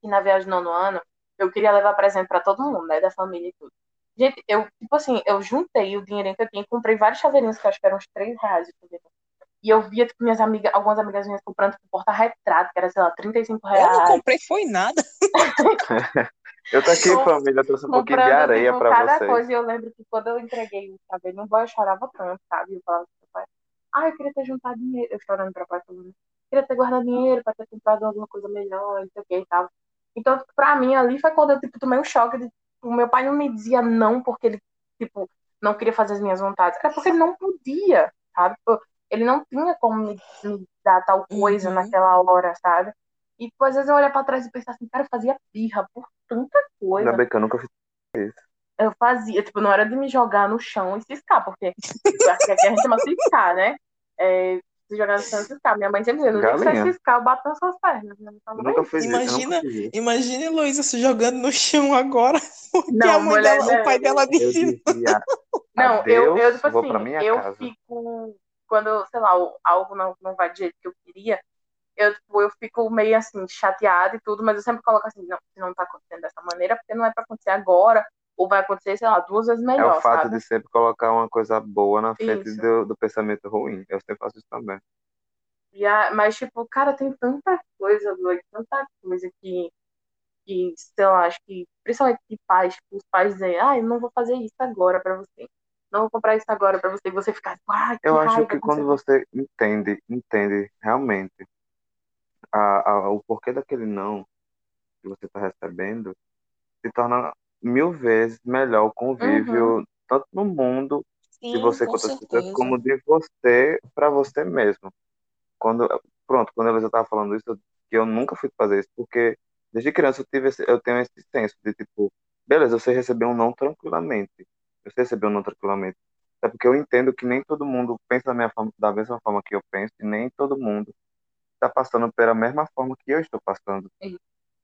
[SPEAKER 1] que na viagem do nono ano, eu queria levar presente pra todo mundo, né, da família e tudo. Gente, eu, tipo assim, eu juntei o dinheirinho que eu tinha, comprei vários chaveirinhos, que eu acho que eram uns 3 reais, e eu via, tipo, minhas amigas, algumas amigas minhas comprando, tipo, porta-retrato, que era, sei lá, 35
[SPEAKER 2] Eu não
[SPEAKER 1] reais,
[SPEAKER 2] comprei, foi nada.
[SPEAKER 3] Eu tô aqui, família, trouxe um pouquinho de
[SPEAKER 1] comprando,
[SPEAKER 3] areia
[SPEAKER 1] tipo,
[SPEAKER 3] pra
[SPEAKER 1] cada
[SPEAKER 3] vocês.
[SPEAKER 1] coisa. E eu lembro que quando eu entreguei o chaveirinho, boy, eu chorava tanto, sabe? Eu falava ah, eu queria ter juntado dinheiro. Eu chorando pra pai, falando, queria ter guardado dinheiro pra ter comprado alguma coisa melhor, não sei o que e tal. Então, pra mim, ali foi quando eu, tipo, tomei um choque de, o meu pai não me dizia não porque ele, tipo, não queria fazer as minhas vontades. Era porque ele não podia, sabe? Tipo, Ele não tinha como me, me dar tal coisa
[SPEAKER 2] Uhum.
[SPEAKER 1] naquela hora, sabe? E, tipo, às vezes eu olhava pra trás e pensava assim, cara, eu fazia birra por tanta
[SPEAKER 3] Ainda
[SPEAKER 1] coisa.
[SPEAKER 3] bem que eu nunca fiz isso.
[SPEAKER 1] Eu fazia, tipo, não era de me jogar no chão e ciscar, porque tipo, aqui a gente chama ciscar, né? É, se jogar no chão e ciscar. Minha mãe sempre dizia, você
[SPEAKER 3] Galinha.
[SPEAKER 1] ciscar, eu bato nas suas pernas.
[SPEAKER 3] Nunca
[SPEAKER 1] "Ei,
[SPEAKER 3] fiz isso.
[SPEAKER 2] Imagina,
[SPEAKER 3] fiz isso.
[SPEAKER 2] imagine Heloísa se jogando no chão agora, porque
[SPEAKER 1] Não,
[SPEAKER 2] a mãe
[SPEAKER 1] mulher,
[SPEAKER 2] dela, o pai dela
[SPEAKER 3] dizia
[SPEAKER 1] Não, eu, eu, tipo assim, eu
[SPEAKER 3] casa.
[SPEAKER 1] fico, quando, sei lá, algo não, não vai do jeito que eu queria, eu, tipo, eu fico meio assim, chateada e tudo, mas eu sempre coloco assim, não, se não tá acontecendo dessa maneira, porque não é pra acontecer agora, ou vai acontecer, sei lá, duas vezes
[SPEAKER 3] É
[SPEAKER 1] melhor,
[SPEAKER 3] o fato
[SPEAKER 1] sabe?
[SPEAKER 3] de sempre colocar uma coisa boa na frente do, do pensamento ruim. Eu sempre faço isso também.
[SPEAKER 1] E a- mas, tipo, cara, tem tanta coisa, doido, tanta coisa que, que, sei lá, acho que, principalmente de pais, tipo, os pais dizem, ah, eu não vou fazer isso agora pra você. Não vou comprar isso agora pra você. E você ficar, ah, que
[SPEAKER 3] Eu acho
[SPEAKER 1] raiva,
[SPEAKER 3] que
[SPEAKER 1] que
[SPEAKER 3] quando você entende, entende realmente a, a- o porquê daquele não que você está recebendo, se torna mil vezes melhor o
[SPEAKER 1] Uhum,
[SPEAKER 3] convívio, tanto no mundo de
[SPEAKER 2] Sim,
[SPEAKER 3] você
[SPEAKER 2] com
[SPEAKER 3] outras pessoas, como de você para você mesmo. Quando, pronto, quando Elisa estava falando isso, eu- que eu nunca fui fazer isso, porque desde criança eu tive esse, eu tenho esse senso de tipo, beleza, eu sei receber um não tranquilamente. Eu sei receber um não tranquilamente. É porque eu entendo que nem todo mundo pensa da, minha forma, da mesma forma que eu penso, e nem todo mundo está passando pela mesma forma que eu estou passando.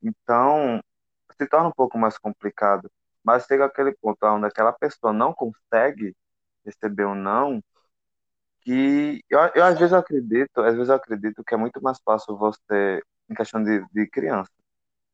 [SPEAKER 3] Então, se torna um pouco mais complicado. Mas chega aquele ponto onde aquela pessoa não consegue receber um não, que eu, eu às vezes eu acredito, às vezes eu acredito que é muito mais fácil você, em questão de, de criança,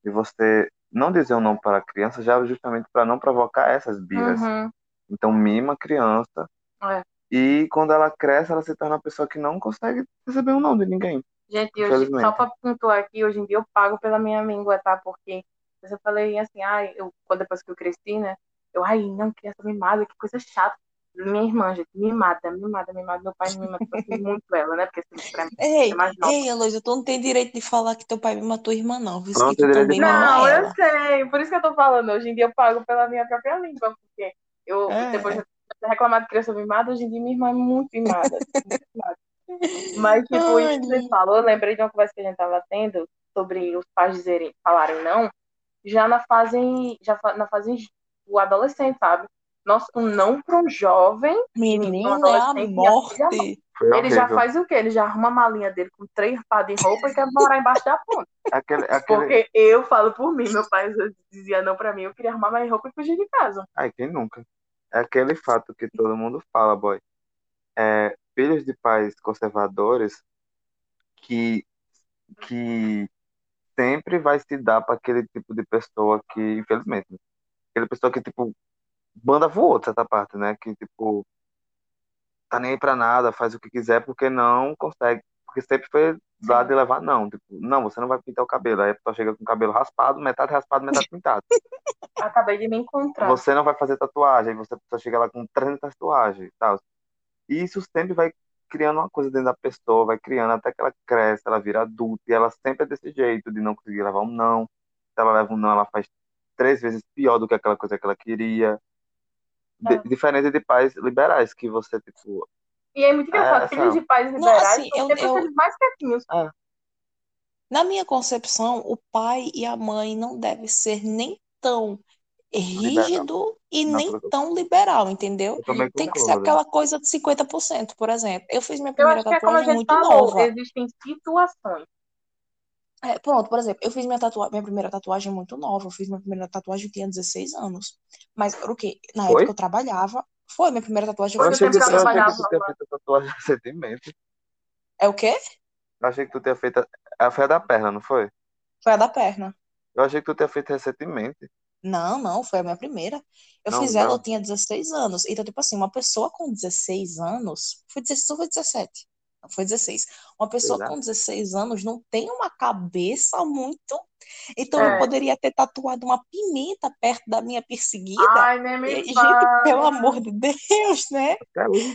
[SPEAKER 3] de você não dizer um não para a criança, já justamente para não provocar essas birras.
[SPEAKER 1] uhum,
[SPEAKER 3] Então, mima a criança,
[SPEAKER 1] é.
[SPEAKER 3] e quando ela cresce, ela se torna uma pessoa que não consegue receber um não de ninguém,
[SPEAKER 1] Gente, hoje, só pra pontuar aqui, hoje em dia eu pago pela minha língua, tá? Porque eu falei assim, ai, eu, quando depois que eu cresci, né? Eu, ai, não, criança mimada, que coisa chata. Minha irmã, gente, mimada, mimada, mimada. Meu pai mima, tipo assim, muito ela, né? Porque assim, pra mim, é
[SPEAKER 2] Ei,
[SPEAKER 1] mais nova.
[SPEAKER 2] ei, Heloísa, tu não tem direito de falar que teu pai me matou irmã, não. Viu?
[SPEAKER 3] Não
[SPEAKER 2] Que tu
[SPEAKER 3] de.
[SPEAKER 1] Não, eu
[SPEAKER 2] ela.
[SPEAKER 1] sei, por isso que eu tô falando. Hoje em dia eu pago pela minha própria língua, porque eu, depois de
[SPEAKER 2] É.
[SPEAKER 1] ter reclamado de criança mimada, hoje em dia minha irmã é muito mimada. Muito mimada. Mas, tipo,
[SPEAKER 2] Ai,
[SPEAKER 1] isso que você falou, eu lembrei de uma conversa que a gente tava tendo sobre os pais dizerem, falarem não, já na fase, já fa- na fase do adolescente, sabe? Nossa, um não para um jovem, menino, para um
[SPEAKER 2] a morte.
[SPEAKER 3] Foi
[SPEAKER 1] ele já faz o quê? Ele já arruma a malinha dele com três par de roupa e quer morar embaixo da ponte.
[SPEAKER 3] Aquele, aquele...
[SPEAKER 1] Porque eu falo por mim, meu pai dizia não pra mim, eu queria arrumar mais roupa e fugir de casa.
[SPEAKER 3] Ai, quem nunca? É aquele fato que todo mundo fala, boy. É, filhos de pais conservadores que que sempre vai se dar para aquele tipo de pessoa que, infelizmente, aquele pessoa que, tipo, banda voou de certa parte, né? Que, tipo, tá nem aí pra nada, faz o que quiser porque não consegue. Porque sempre foi lá de levar, não. Tipo, não, você não vai pintar o cabelo. Aí a pessoa chega com o cabelo raspado, metade raspado, metade pintado.
[SPEAKER 1] Acabei de me encontrar.
[SPEAKER 3] Você não vai fazer tatuagem, você precisa chegar lá com 30 tatuagens e tal. E isso sempre vai criando uma coisa dentro da pessoa, vai criando até que ela cresce, ela vira adulta, e ela sempre é desse jeito, de não conseguir levar um não. Se ela leva um não, ela faz três vezes pior do que aquela coisa que ela queria. De,
[SPEAKER 1] É.
[SPEAKER 3] Diferente de pais liberais, que você, tipo,
[SPEAKER 1] E é muito engraçado,
[SPEAKER 3] É,
[SPEAKER 1] filhos de pais liberais
[SPEAKER 2] assim,
[SPEAKER 1] são
[SPEAKER 2] eu-
[SPEAKER 1] sempre
[SPEAKER 2] eu-
[SPEAKER 1] mais quietinhos.
[SPEAKER 2] Na minha concepção, o pai e a mãe não devem ser nem tão rígido e
[SPEAKER 3] Não,
[SPEAKER 2] nem tão liberal, entendeu? Tem que ser
[SPEAKER 3] concordo.
[SPEAKER 2] aquela coisa de 50%, por exemplo. Eu fiz minha primeira
[SPEAKER 1] é
[SPEAKER 2] tatuagem
[SPEAKER 1] gente
[SPEAKER 2] muito
[SPEAKER 1] falou,
[SPEAKER 2] nova.
[SPEAKER 1] existem situações.
[SPEAKER 2] É, pronto, por exemplo, eu fiz minha, tatua minha primeira tatuagem muito nova. Eu fiz minha primeira tatuagem, eu tinha 16 anos. Mas por quê? Na
[SPEAKER 3] Foi?
[SPEAKER 2] época eu trabalhava. Foi minha primeira tatuagem, eu
[SPEAKER 3] Eu achei que, eu
[SPEAKER 1] que ela
[SPEAKER 2] 16
[SPEAKER 3] achei que
[SPEAKER 2] anos.
[SPEAKER 1] trabalhava
[SPEAKER 3] tu tinha feito tatuagem recentemente.
[SPEAKER 2] É o quê?
[SPEAKER 3] Eu achei que tu tinha feito. A foi a da perna, não foi?
[SPEAKER 2] Foi a da perna.
[SPEAKER 3] Eu achei que tu tinha feito recentemente.
[SPEAKER 2] Não, não, foi a minha primeira. Eu
[SPEAKER 3] Não,
[SPEAKER 2] fiz ela,
[SPEAKER 3] não.
[SPEAKER 2] eu tinha 16 anos. Então, tipo assim, uma pessoa com 16 anos. Foi 16 ou foi 17? Não, foi 16. Uma pessoa
[SPEAKER 3] lá.
[SPEAKER 2] com 16 anos não tem uma cabeça muito. Então, eu
[SPEAKER 1] É.
[SPEAKER 2] poderia ter tatuado uma pimenta perto da minha perseguida.
[SPEAKER 1] Ai, nem
[SPEAKER 2] E, gente, pelo amor de Deus, né?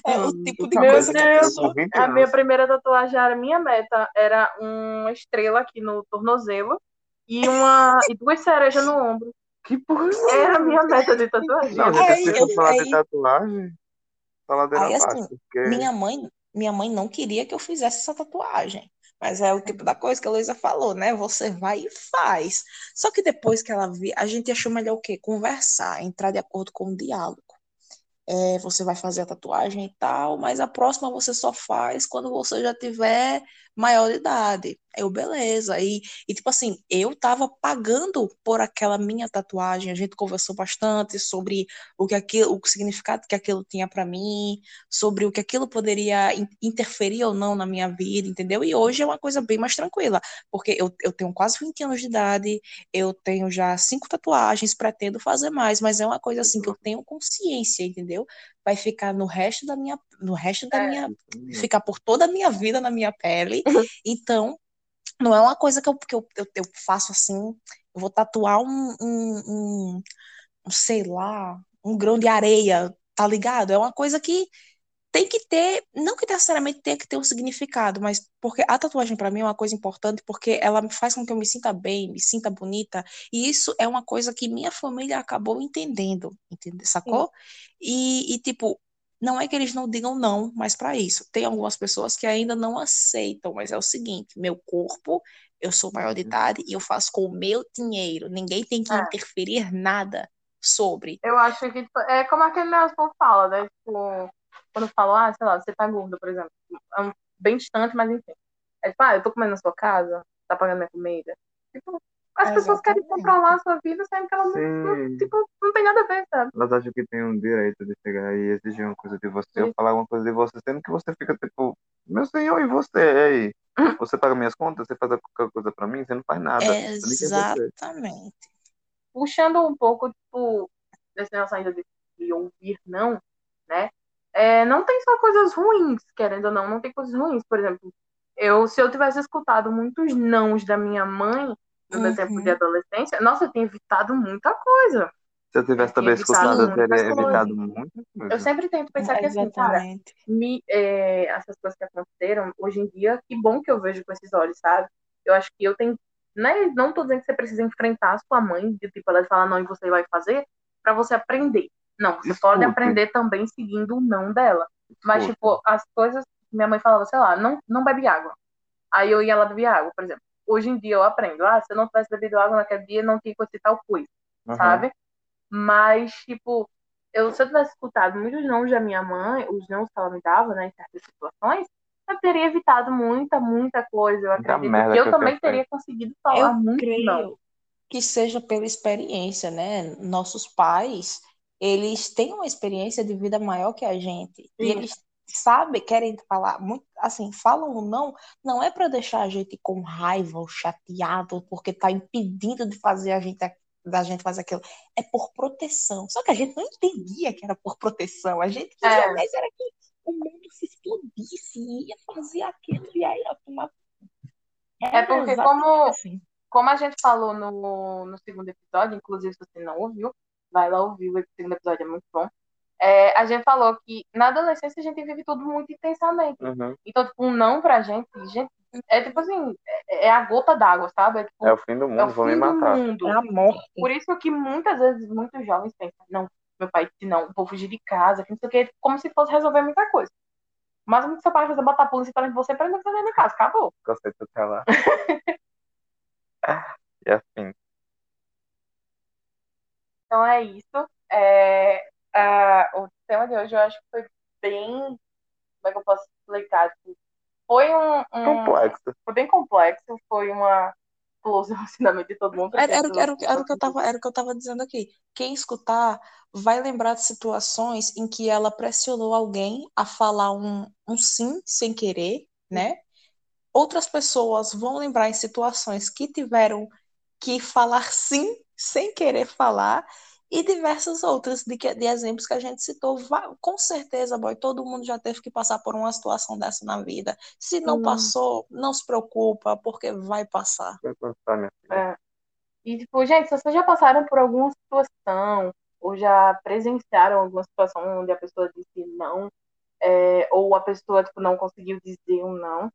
[SPEAKER 2] É o tipo de
[SPEAKER 1] Meu
[SPEAKER 2] coisa
[SPEAKER 3] doido,
[SPEAKER 2] que a?
[SPEAKER 1] Deus,
[SPEAKER 3] Eu
[SPEAKER 2] pessoa.
[SPEAKER 3] 20
[SPEAKER 1] a minha primeira tatuagem era minha meta, era uma estrela aqui no tornozelo e uma e duas cerejas no ombro.
[SPEAKER 3] Que porra.
[SPEAKER 1] Era a minha meta de tatuagem.
[SPEAKER 3] Não, se
[SPEAKER 2] eu,
[SPEAKER 3] for falar de tatuagem, faladeira
[SPEAKER 2] aí
[SPEAKER 3] abaixo.
[SPEAKER 2] assim,
[SPEAKER 3] Porque.
[SPEAKER 2] minha mãe, minha mãe não queria que eu fizesse essa tatuagem. Mas é o tipo da coisa que a Luísa falou, né? Você vai e faz. Só que depois que ela vi, a gente achou melhor o quê? Conversar, entrar de acordo com o diálogo. É, você vai fazer a tatuagem e tal, mas a próxima você só faz quando você já tiver maior de idade. Eu, beleza. E, e tipo assim, eu tava pagando por aquela minha tatuagem. A gente conversou bastante sobre o que aquilo, o significado que aquilo tinha para mim, sobre o que aquilo poderia in- interferir ou não na minha vida, entendeu? E hoje é uma coisa bem mais tranquila, porque eu, eu tenho quase 20 anos de idade, eu tenho já cinco tatuagens, pretendo fazer mais, mas é uma coisa assim que eu tenho consciência, entendeu? Vai ficar no resto da minha, no resto da
[SPEAKER 1] É.
[SPEAKER 2] minha, ficar por toda a minha vida na minha pele. Então, não é uma coisa que eu, que eu, eu, eu faço assim, eu vou tatuar um, um, um, um, sei lá, um grão de areia, tá ligado? É uma coisa que tem que ter, não que necessariamente tenha que ter um significado, mas porque a tatuagem para mim é uma coisa importante porque ela faz com que eu me sinta bem, me sinta bonita, e isso é uma coisa que minha família acabou entendendo, entende? Sacou? E, e tipo, não é que eles não digam não, mas para isso, tem algumas pessoas que ainda não aceitam, mas é o seguinte, meu corpo, eu sou maior de idade e eu faço com o meu dinheiro, ninguém tem que
[SPEAKER 1] É.
[SPEAKER 2] interferir nada sobre.
[SPEAKER 1] Eu acho que é como aquele que fala, né? Tipo, quando fala, ah, sei lá, você tá gordo, por exemplo. É um- bem distante, mas enfim. É tipo, ah, eu tô comendo na sua casa, tá pagando minha comida. Tipo, as pessoas querem controlar a sua vida, sendo que elas não, não, tipo, não tem nada a ver, sabe?
[SPEAKER 3] Elas acham que tem um direito de chegar e exigir uma coisa de você, ou falar alguma coisa de você, sendo que você fica tipo, meu senhor, e você? Aí? Você paga minhas contas? Você faz qualquer coisa pra mim? Você não faz nada.
[SPEAKER 2] Exatamente.
[SPEAKER 1] Puxando um pouco, tipo, desse negócio ainda de, de ouvir não, né? É, não tem só coisas ruins, querendo ou não, não tem coisas ruins. Por exemplo, eu, se eu tivesse escutado muitos nãos da minha mãe no meu tempo de
[SPEAKER 2] Uhum.
[SPEAKER 1] adolescência, nossa, eu tinha evitado muita coisa.
[SPEAKER 3] Se eu tivesse também escutado, eu teria evitado muita
[SPEAKER 1] Eu sempre tento pensar que assim, cara, me, é, essas coisas que aconteceram, hoje em dia, que bom que eu vejo com esses olhos, sabe? Eu acho que eu tenho. Né, não tô dizendo que você precisa enfrentar a sua mãe, de tipo, ela falar não e você vai fazer, pra você aprender. Não, você pode
[SPEAKER 3] Escute.
[SPEAKER 1] aprender também seguindo o não dela. Mas,
[SPEAKER 3] Escute.
[SPEAKER 1] tipo, as coisas. Minha mãe falava, sei lá, não, não bebe água. Aí eu ia lá beber água, por exemplo. Hoje em dia eu aprendo, ah, se eu não tivesse bebido água naquele dia, não tinha acontecido tal coisa
[SPEAKER 3] Aham.
[SPEAKER 1] sabe? Mas, tipo, eu, se eu tivesse escutado muitos não da minha mãe, os não que ela me dava, né, em certas situações, eu teria evitado muita, muita coisa. Eu acredito que eu
[SPEAKER 3] que eu
[SPEAKER 1] também teria conseguido
[SPEAKER 2] Eu
[SPEAKER 1] falar muito não.
[SPEAKER 2] creio que seja pela experiência, né? Nossos pais, eles têm uma experiência de vida maior que a gente. E
[SPEAKER 1] Sim.
[SPEAKER 2] eles sabe, querem falar muito, assim, falam ou não, não é para deixar a gente com raiva ou chateado porque tá impedindo de fazer a gente da gente fazer aquilo, é por proteção. Só que a gente não entendia que era por proteção. A gente queria
[SPEAKER 1] É.
[SPEAKER 2] mais era que o mundo se explodisse e ia fazer aquilo e aí ia tomar.
[SPEAKER 1] É porque
[SPEAKER 2] exatamente
[SPEAKER 1] como-
[SPEAKER 2] assim.
[SPEAKER 1] Como a gente falou no, no segundo episódio, inclusive se você não ouviu, vai lá ouvir, o segundo episódio é muito bom. É, a gente falou que na adolescência a gente vive tudo muito intensamente.
[SPEAKER 3] Uhum.
[SPEAKER 1] Então, tipo, um não pra gente, gente, é tipo assim, é, é a gota d'água, sabe? É, tipo,
[SPEAKER 3] É o fim do mundo,
[SPEAKER 1] é o
[SPEAKER 3] vão me
[SPEAKER 1] fim do
[SPEAKER 3] matar.
[SPEAKER 1] mundo.
[SPEAKER 2] É a morte.
[SPEAKER 1] Por isso que muitas vezes muitos jovens pensam, não, meu pai disse não, vou fugir de casa, que não sei o quê, como se fosse resolver muita coisa. Mas o que seu pai vai fazer botar a polícia pra você pra ele não fazer de casa, acabou.
[SPEAKER 3] Gostei de tu lá. E assim,
[SPEAKER 1] Então é isso. É, a- o tema de hoje eu acho que foi bem. Como é que eu posso explicar? Tipo, Foi um, um-
[SPEAKER 3] complexo.
[SPEAKER 1] Foi bem complexo, foi uma explosão no ensinamento de todo mundo.
[SPEAKER 2] Era, era, o que- era, era o que eu tava, era o que eu tava dizendo aqui. Quem escutar vai lembrar de situações em que ela pressionou alguém a falar um, um sim sem querer, né? Outras pessoas vão lembrar em situações que tiveram que falar sim sem querer falar e diversas outras de, que- de exemplos que a gente citou. Com certeza, boy, todo mundo já teve que passar por uma situação dessa na vida. Se não
[SPEAKER 1] Sim.
[SPEAKER 2] passou, não se preocupa, porque vai passar.
[SPEAKER 3] Minha filha.
[SPEAKER 1] É. E, tipo, gente, se vocês já passaram por alguma situação, ou já presenciaram alguma situação onde a pessoa disse não, é, ou a pessoa, tipo, não conseguiu dizer um não,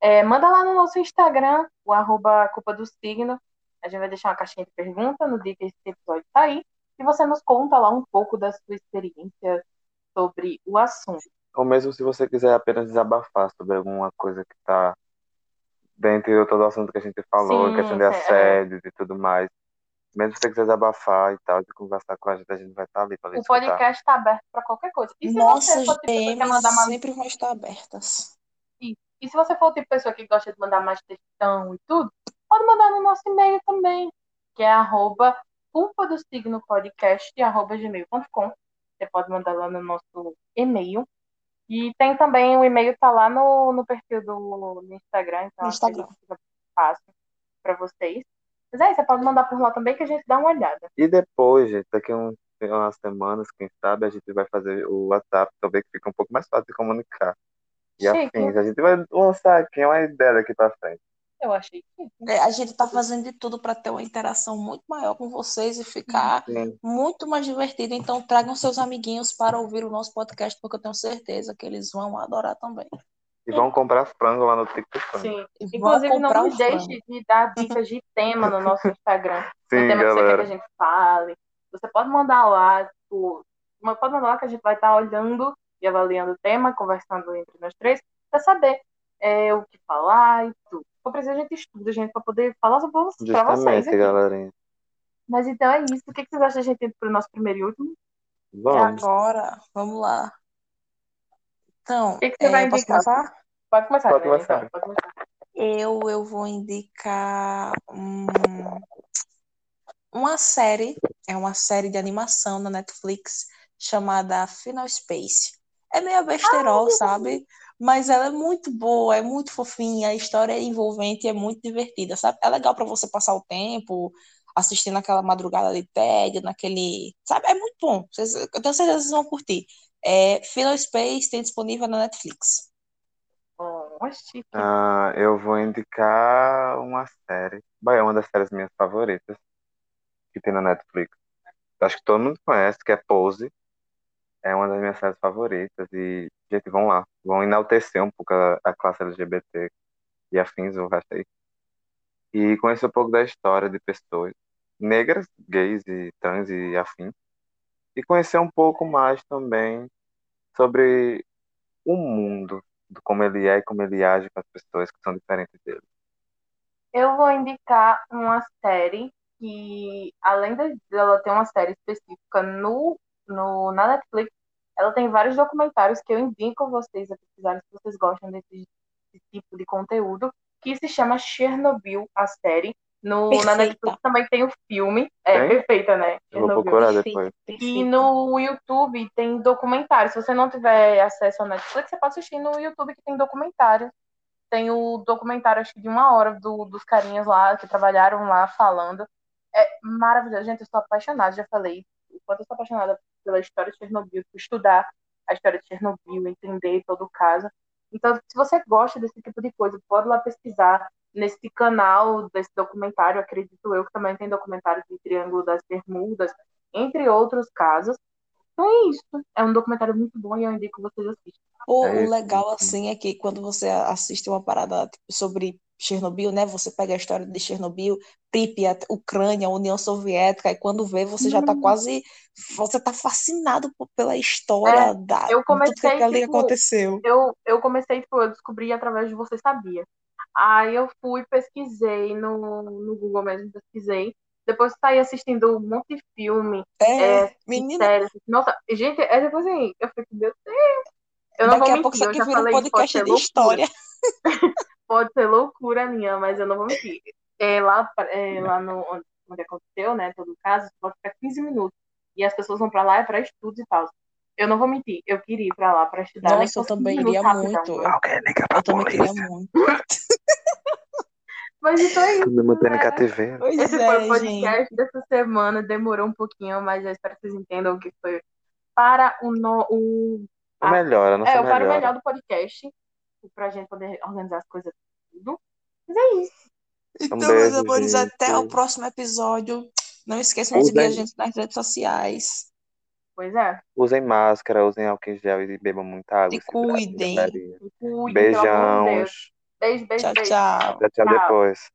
[SPEAKER 1] é, manda lá no nosso Instagram, o arroba culpa do signo. A gente vai deixar uma caixinha de pergunta no dia que esse episódio sair. E você nos conta lá um pouco da sua experiência sobre o assunto.
[SPEAKER 3] Ou mesmo se você quiser apenas desabafar sobre alguma coisa que tá dentro de todo o assunto que a gente falou,
[SPEAKER 1] Sim,
[SPEAKER 3] questão de
[SPEAKER 1] é.
[SPEAKER 3] assédio e tudo mais. Mesmo se você quiser desabafar e tal, de conversar com a gente, a gente vai estar ali para
[SPEAKER 1] O podcast está aberto para qualquer coisa. E se
[SPEAKER 2] Nossas
[SPEAKER 1] você for tipo, mandar uma
[SPEAKER 2] sempre vão estar abertas.
[SPEAKER 1] E se você for o tipo de pessoa que gosta de mandar mais textão e tudo, pode mandar no nosso e-mail também, que é arroba culpa do signo podcast, arroba gmail.com. Você pode mandar lá no nosso e-mail. E tem também o e-mail tá lá no, no perfil do no Instagram, então
[SPEAKER 2] Instagram.
[SPEAKER 1] fica fácil para vocês. Mas aí, você pode mandar por lá também que a gente dá uma olhada.
[SPEAKER 3] E depois, gente, daqui a um- umas semanas, quem sabe, a gente vai fazer o WhatsApp também, que fica um pouco mais fácil de comunicar. E
[SPEAKER 1] Chique.
[SPEAKER 3] afins. A gente vai lançar aqui uma ideia daqui pra frente.
[SPEAKER 1] Eu achei que.
[SPEAKER 2] É, a gente tá fazendo de tudo para ter uma interação muito maior com vocês e ficar
[SPEAKER 3] Sim.
[SPEAKER 2] muito mais divertido. Então, tragam seus amiguinhos para ouvir o nosso podcast, porque eu tenho certeza que eles vão adorar também.
[SPEAKER 3] E vão comprar frango lá no TikTok.
[SPEAKER 1] Sim.
[SPEAKER 2] E vão
[SPEAKER 1] Inclusive,
[SPEAKER 2] comprar
[SPEAKER 1] não nos deixe de dar dicas de tema no nosso Instagram.
[SPEAKER 3] Sim,
[SPEAKER 1] o tema que você quer que a
[SPEAKER 3] galera.
[SPEAKER 1] gente fale. Você pode mandar lá, tipo, pode mandar lá que a gente vai estar olhando e avaliando o tema, conversando entre nós três, para saber é, o que falar e tudo. For preciso, a gente estuda, gente, para poder falar sobre para vocês.
[SPEAKER 3] Justamente,
[SPEAKER 1] aqui.
[SPEAKER 3] galerinha.
[SPEAKER 1] Mas então é isso. O que que vocês acham da gente ir para o nosso primeiro e último?
[SPEAKER 2] E
[SPEAKER 3] Vamos.
[SPEAKER 2] agora, vamos lá. Então,
[SPEAKER 1] O que que você
[SPEAKER 2] é,
[SPEAKER 1] vai indicar?
[SPEAKER 2] começar?
[SPEAKER 1] Pode começar,
[SPEAKER 3] Pode começar.
[SPEAKER 1] então. Pode começar.
[SPEAKER 2] Eu, eu vou indicar um, uma série, é uma série de animação na Netflix chamada Final Space. É meio besterol, sabe? Mas ela é muito boa, é muito fofinha, a história é envolvente, é muito divertida, sabe? É legal para você passar o tempo assistindo aquela madrugada de tédio, naquele, sabe? É muito bom. Vocês, eu tenho certeza que vocês vão curtir. É, Final Space tem disponível na Netflix.
[SPEAKER 1] Oh, chique.
[SPEAKER 3] Ah, eu vou indicar uma série. Bah, é uma das séries minhas favoritas que tem na Netflix. Acho que todo mundo conhece, que é Pose. É uma das minhas séries favoritas. E, gente, vão lá. Vão enaltecer um pouco a, a classe LGBT e afins, o resto aí. E conhecer um pouco da história de pessoas negras, gays e trans e afins. E conhecer um pouco mais também sobre o mundo, do como ele é e como ele age com as pessoas que são diferentes dele.
[SPEAKER 1] Eu vou indicar uma série que, além de- dela ter uma série específica no, no, na Netflix, ela tem vários documentários que eu indico vocês a pesquisarem se vocês gostam desse, desse tipo de conteúdo, que se chama Chernobyl, a série. No, na Netflix também tem o filme. É,
[SPEAKER 3] Tem?
[SPEAKER 1] perfeita, né?
[SPEAKER 3] Eu vou
[SPEAKER 1] Chernobyl.
[SPEAKER 3] procurar depois.
[SPEAKER 1] E no YouTube tem documentário. Se você não tiver acesso ao Netflix, você pode assistir no YouTube que tem documentário. Tem o documentário, acho que de uma hora, do, dos carinhas lá que trabalharam lá falando. É maravilhoso. Gente, eu estou apaixonada, já falei. O quanto eu sou apaixonada pela história de Chernobyl, estudar a história de Chernobyl, entender todo o caso. Então, se você gosta desse tipo de coisa, pode lá pesquisar nesse canal desse documentário. Acredito eu que também tem documentário de Triângulo das Bermudas, entre outros casos. Então é isso. É um documentário muito bom e eu indico que vocês assistam.
[SPEAKER 2] O,
[SPEAKER 3] É
[SPEAKER 2] o legal, assim, é que quando você assiste uma parada tipo, sobre Chernobyl, né? Você pega a história de Chernobyl, Pripyat, Ucrânia, União Soviética, e quando vê, você já tá
[SPEAKER 1] Hum.
[SPEAKER 2] quase. Você tá fascinado pela história da,
[SPEAKER 1] eu
[SPEAKER 2] de tudo que
[SPEAKER 1] comecei,
[SPEAKER 2] ali
[SPEAKER 1] tipo,
[SPEAKER 2] aconteceu.
[SPEAKER 1] Eu, eu comecei, tipo, eu descobri através de Você Sabia. Aí eu fui, pesquisei no, no Google mesmo, pesquisei. Depois saí assistindo um monte de filme,
[SPEAKER 2] É,
[SPEAKER 1] é,
[SPEAKER 2] menina,
[SPEAKER 1] séries. Nossa, gente, é tipo assim, eu fico, meu Deus. Eu não
[SPEAKER 2] daqui
[SPEAKER 1] vou
[SPEAKER 2] a pouco
[SPEAKER 1] mentir,
[SPEAKER 2] isso
[SPEAKER 1] eu
[SPEAKER 2] aqui
[SPEAKER 1] já
[SPEAKER 2] vira um
[SPEAKER 1] falei, isso pode
[SPEAKER 2] podcast
[SPEAKER 1] ser
[SPEAKER 2] de
[SPEAKER 1] loucura.
[SPEAKER 2] história.
[SPEAKER 1] Pode ser loucura minha, mas eu não vou mentir. É, lá, é, lá no, onde, aconteceu, né, todo o caso, pode ficar 15 minutos. E as pessoas vão pra lá é pra estudos e tal. Eu não vou mentir, eu queria ir pra lá pra estudar,
[SPEAKER 2] Nossa, eu
[SPEAKER 1] fosse 15
[SPEAKER 2] também iria muito. Eu, também queria muito.
[SPEAKER 1] Mas então é isso,
[SPEAKER 3] Me mantendo
[SPEAKER 1] galera.
[SPEAKER 3] cativeiro.
[SPEAKER 2] Pois
[SPEAKER 1] Esse foi
[SPEAKER 2] é,
[SPEAKER 1] o
[SPEAKER 2] gente.
[SPEAKER 1] podcast dessa semana. Demorou um pouquinho, mas eu espero que vocês entendam que foi para o, no, o,
[SPEAKER 3] O
[SPEAKER 1] a,
[SPEAKER 3] melhor, a nossa
[SPEAKER 1] é, o para o melhor do podcast, para a gente poder organizar as coisas tudo. Mas é isso.
[SPEAKER 3] Um
[SPEAKER 2] Então, meus
[SPEAKER 3] beijo,
[SPEAKER 2] amores, até o
[SPEAKER 3] gente.
[SPEAKER 2] próximo episódio. Não esqueçam de seguir a gente nas redes sociais.
[SPEAKER 1] Pois é.
[SPEAKER 3] usem máscara, usem álcool em gel e bebam muita água.
[SPEAKER 2] Se
[SPEAKER 3] e
[SPEAKER 2] cuidem.
[SPEAKER 1] Se cuidem, pelo amor de Deus.
[SPEAKER 3] Beijão.
[SPEAKER 1] Beijo, beijo,
[SPEAKER 2] Tchau,
[SPEAKER 1] beijo.
[SPEAKER 2] tchau.
[SPEAKER 3] Tchau, tchau
[SPEAKER 1] Tchau.
[SPEAKER 3] depois.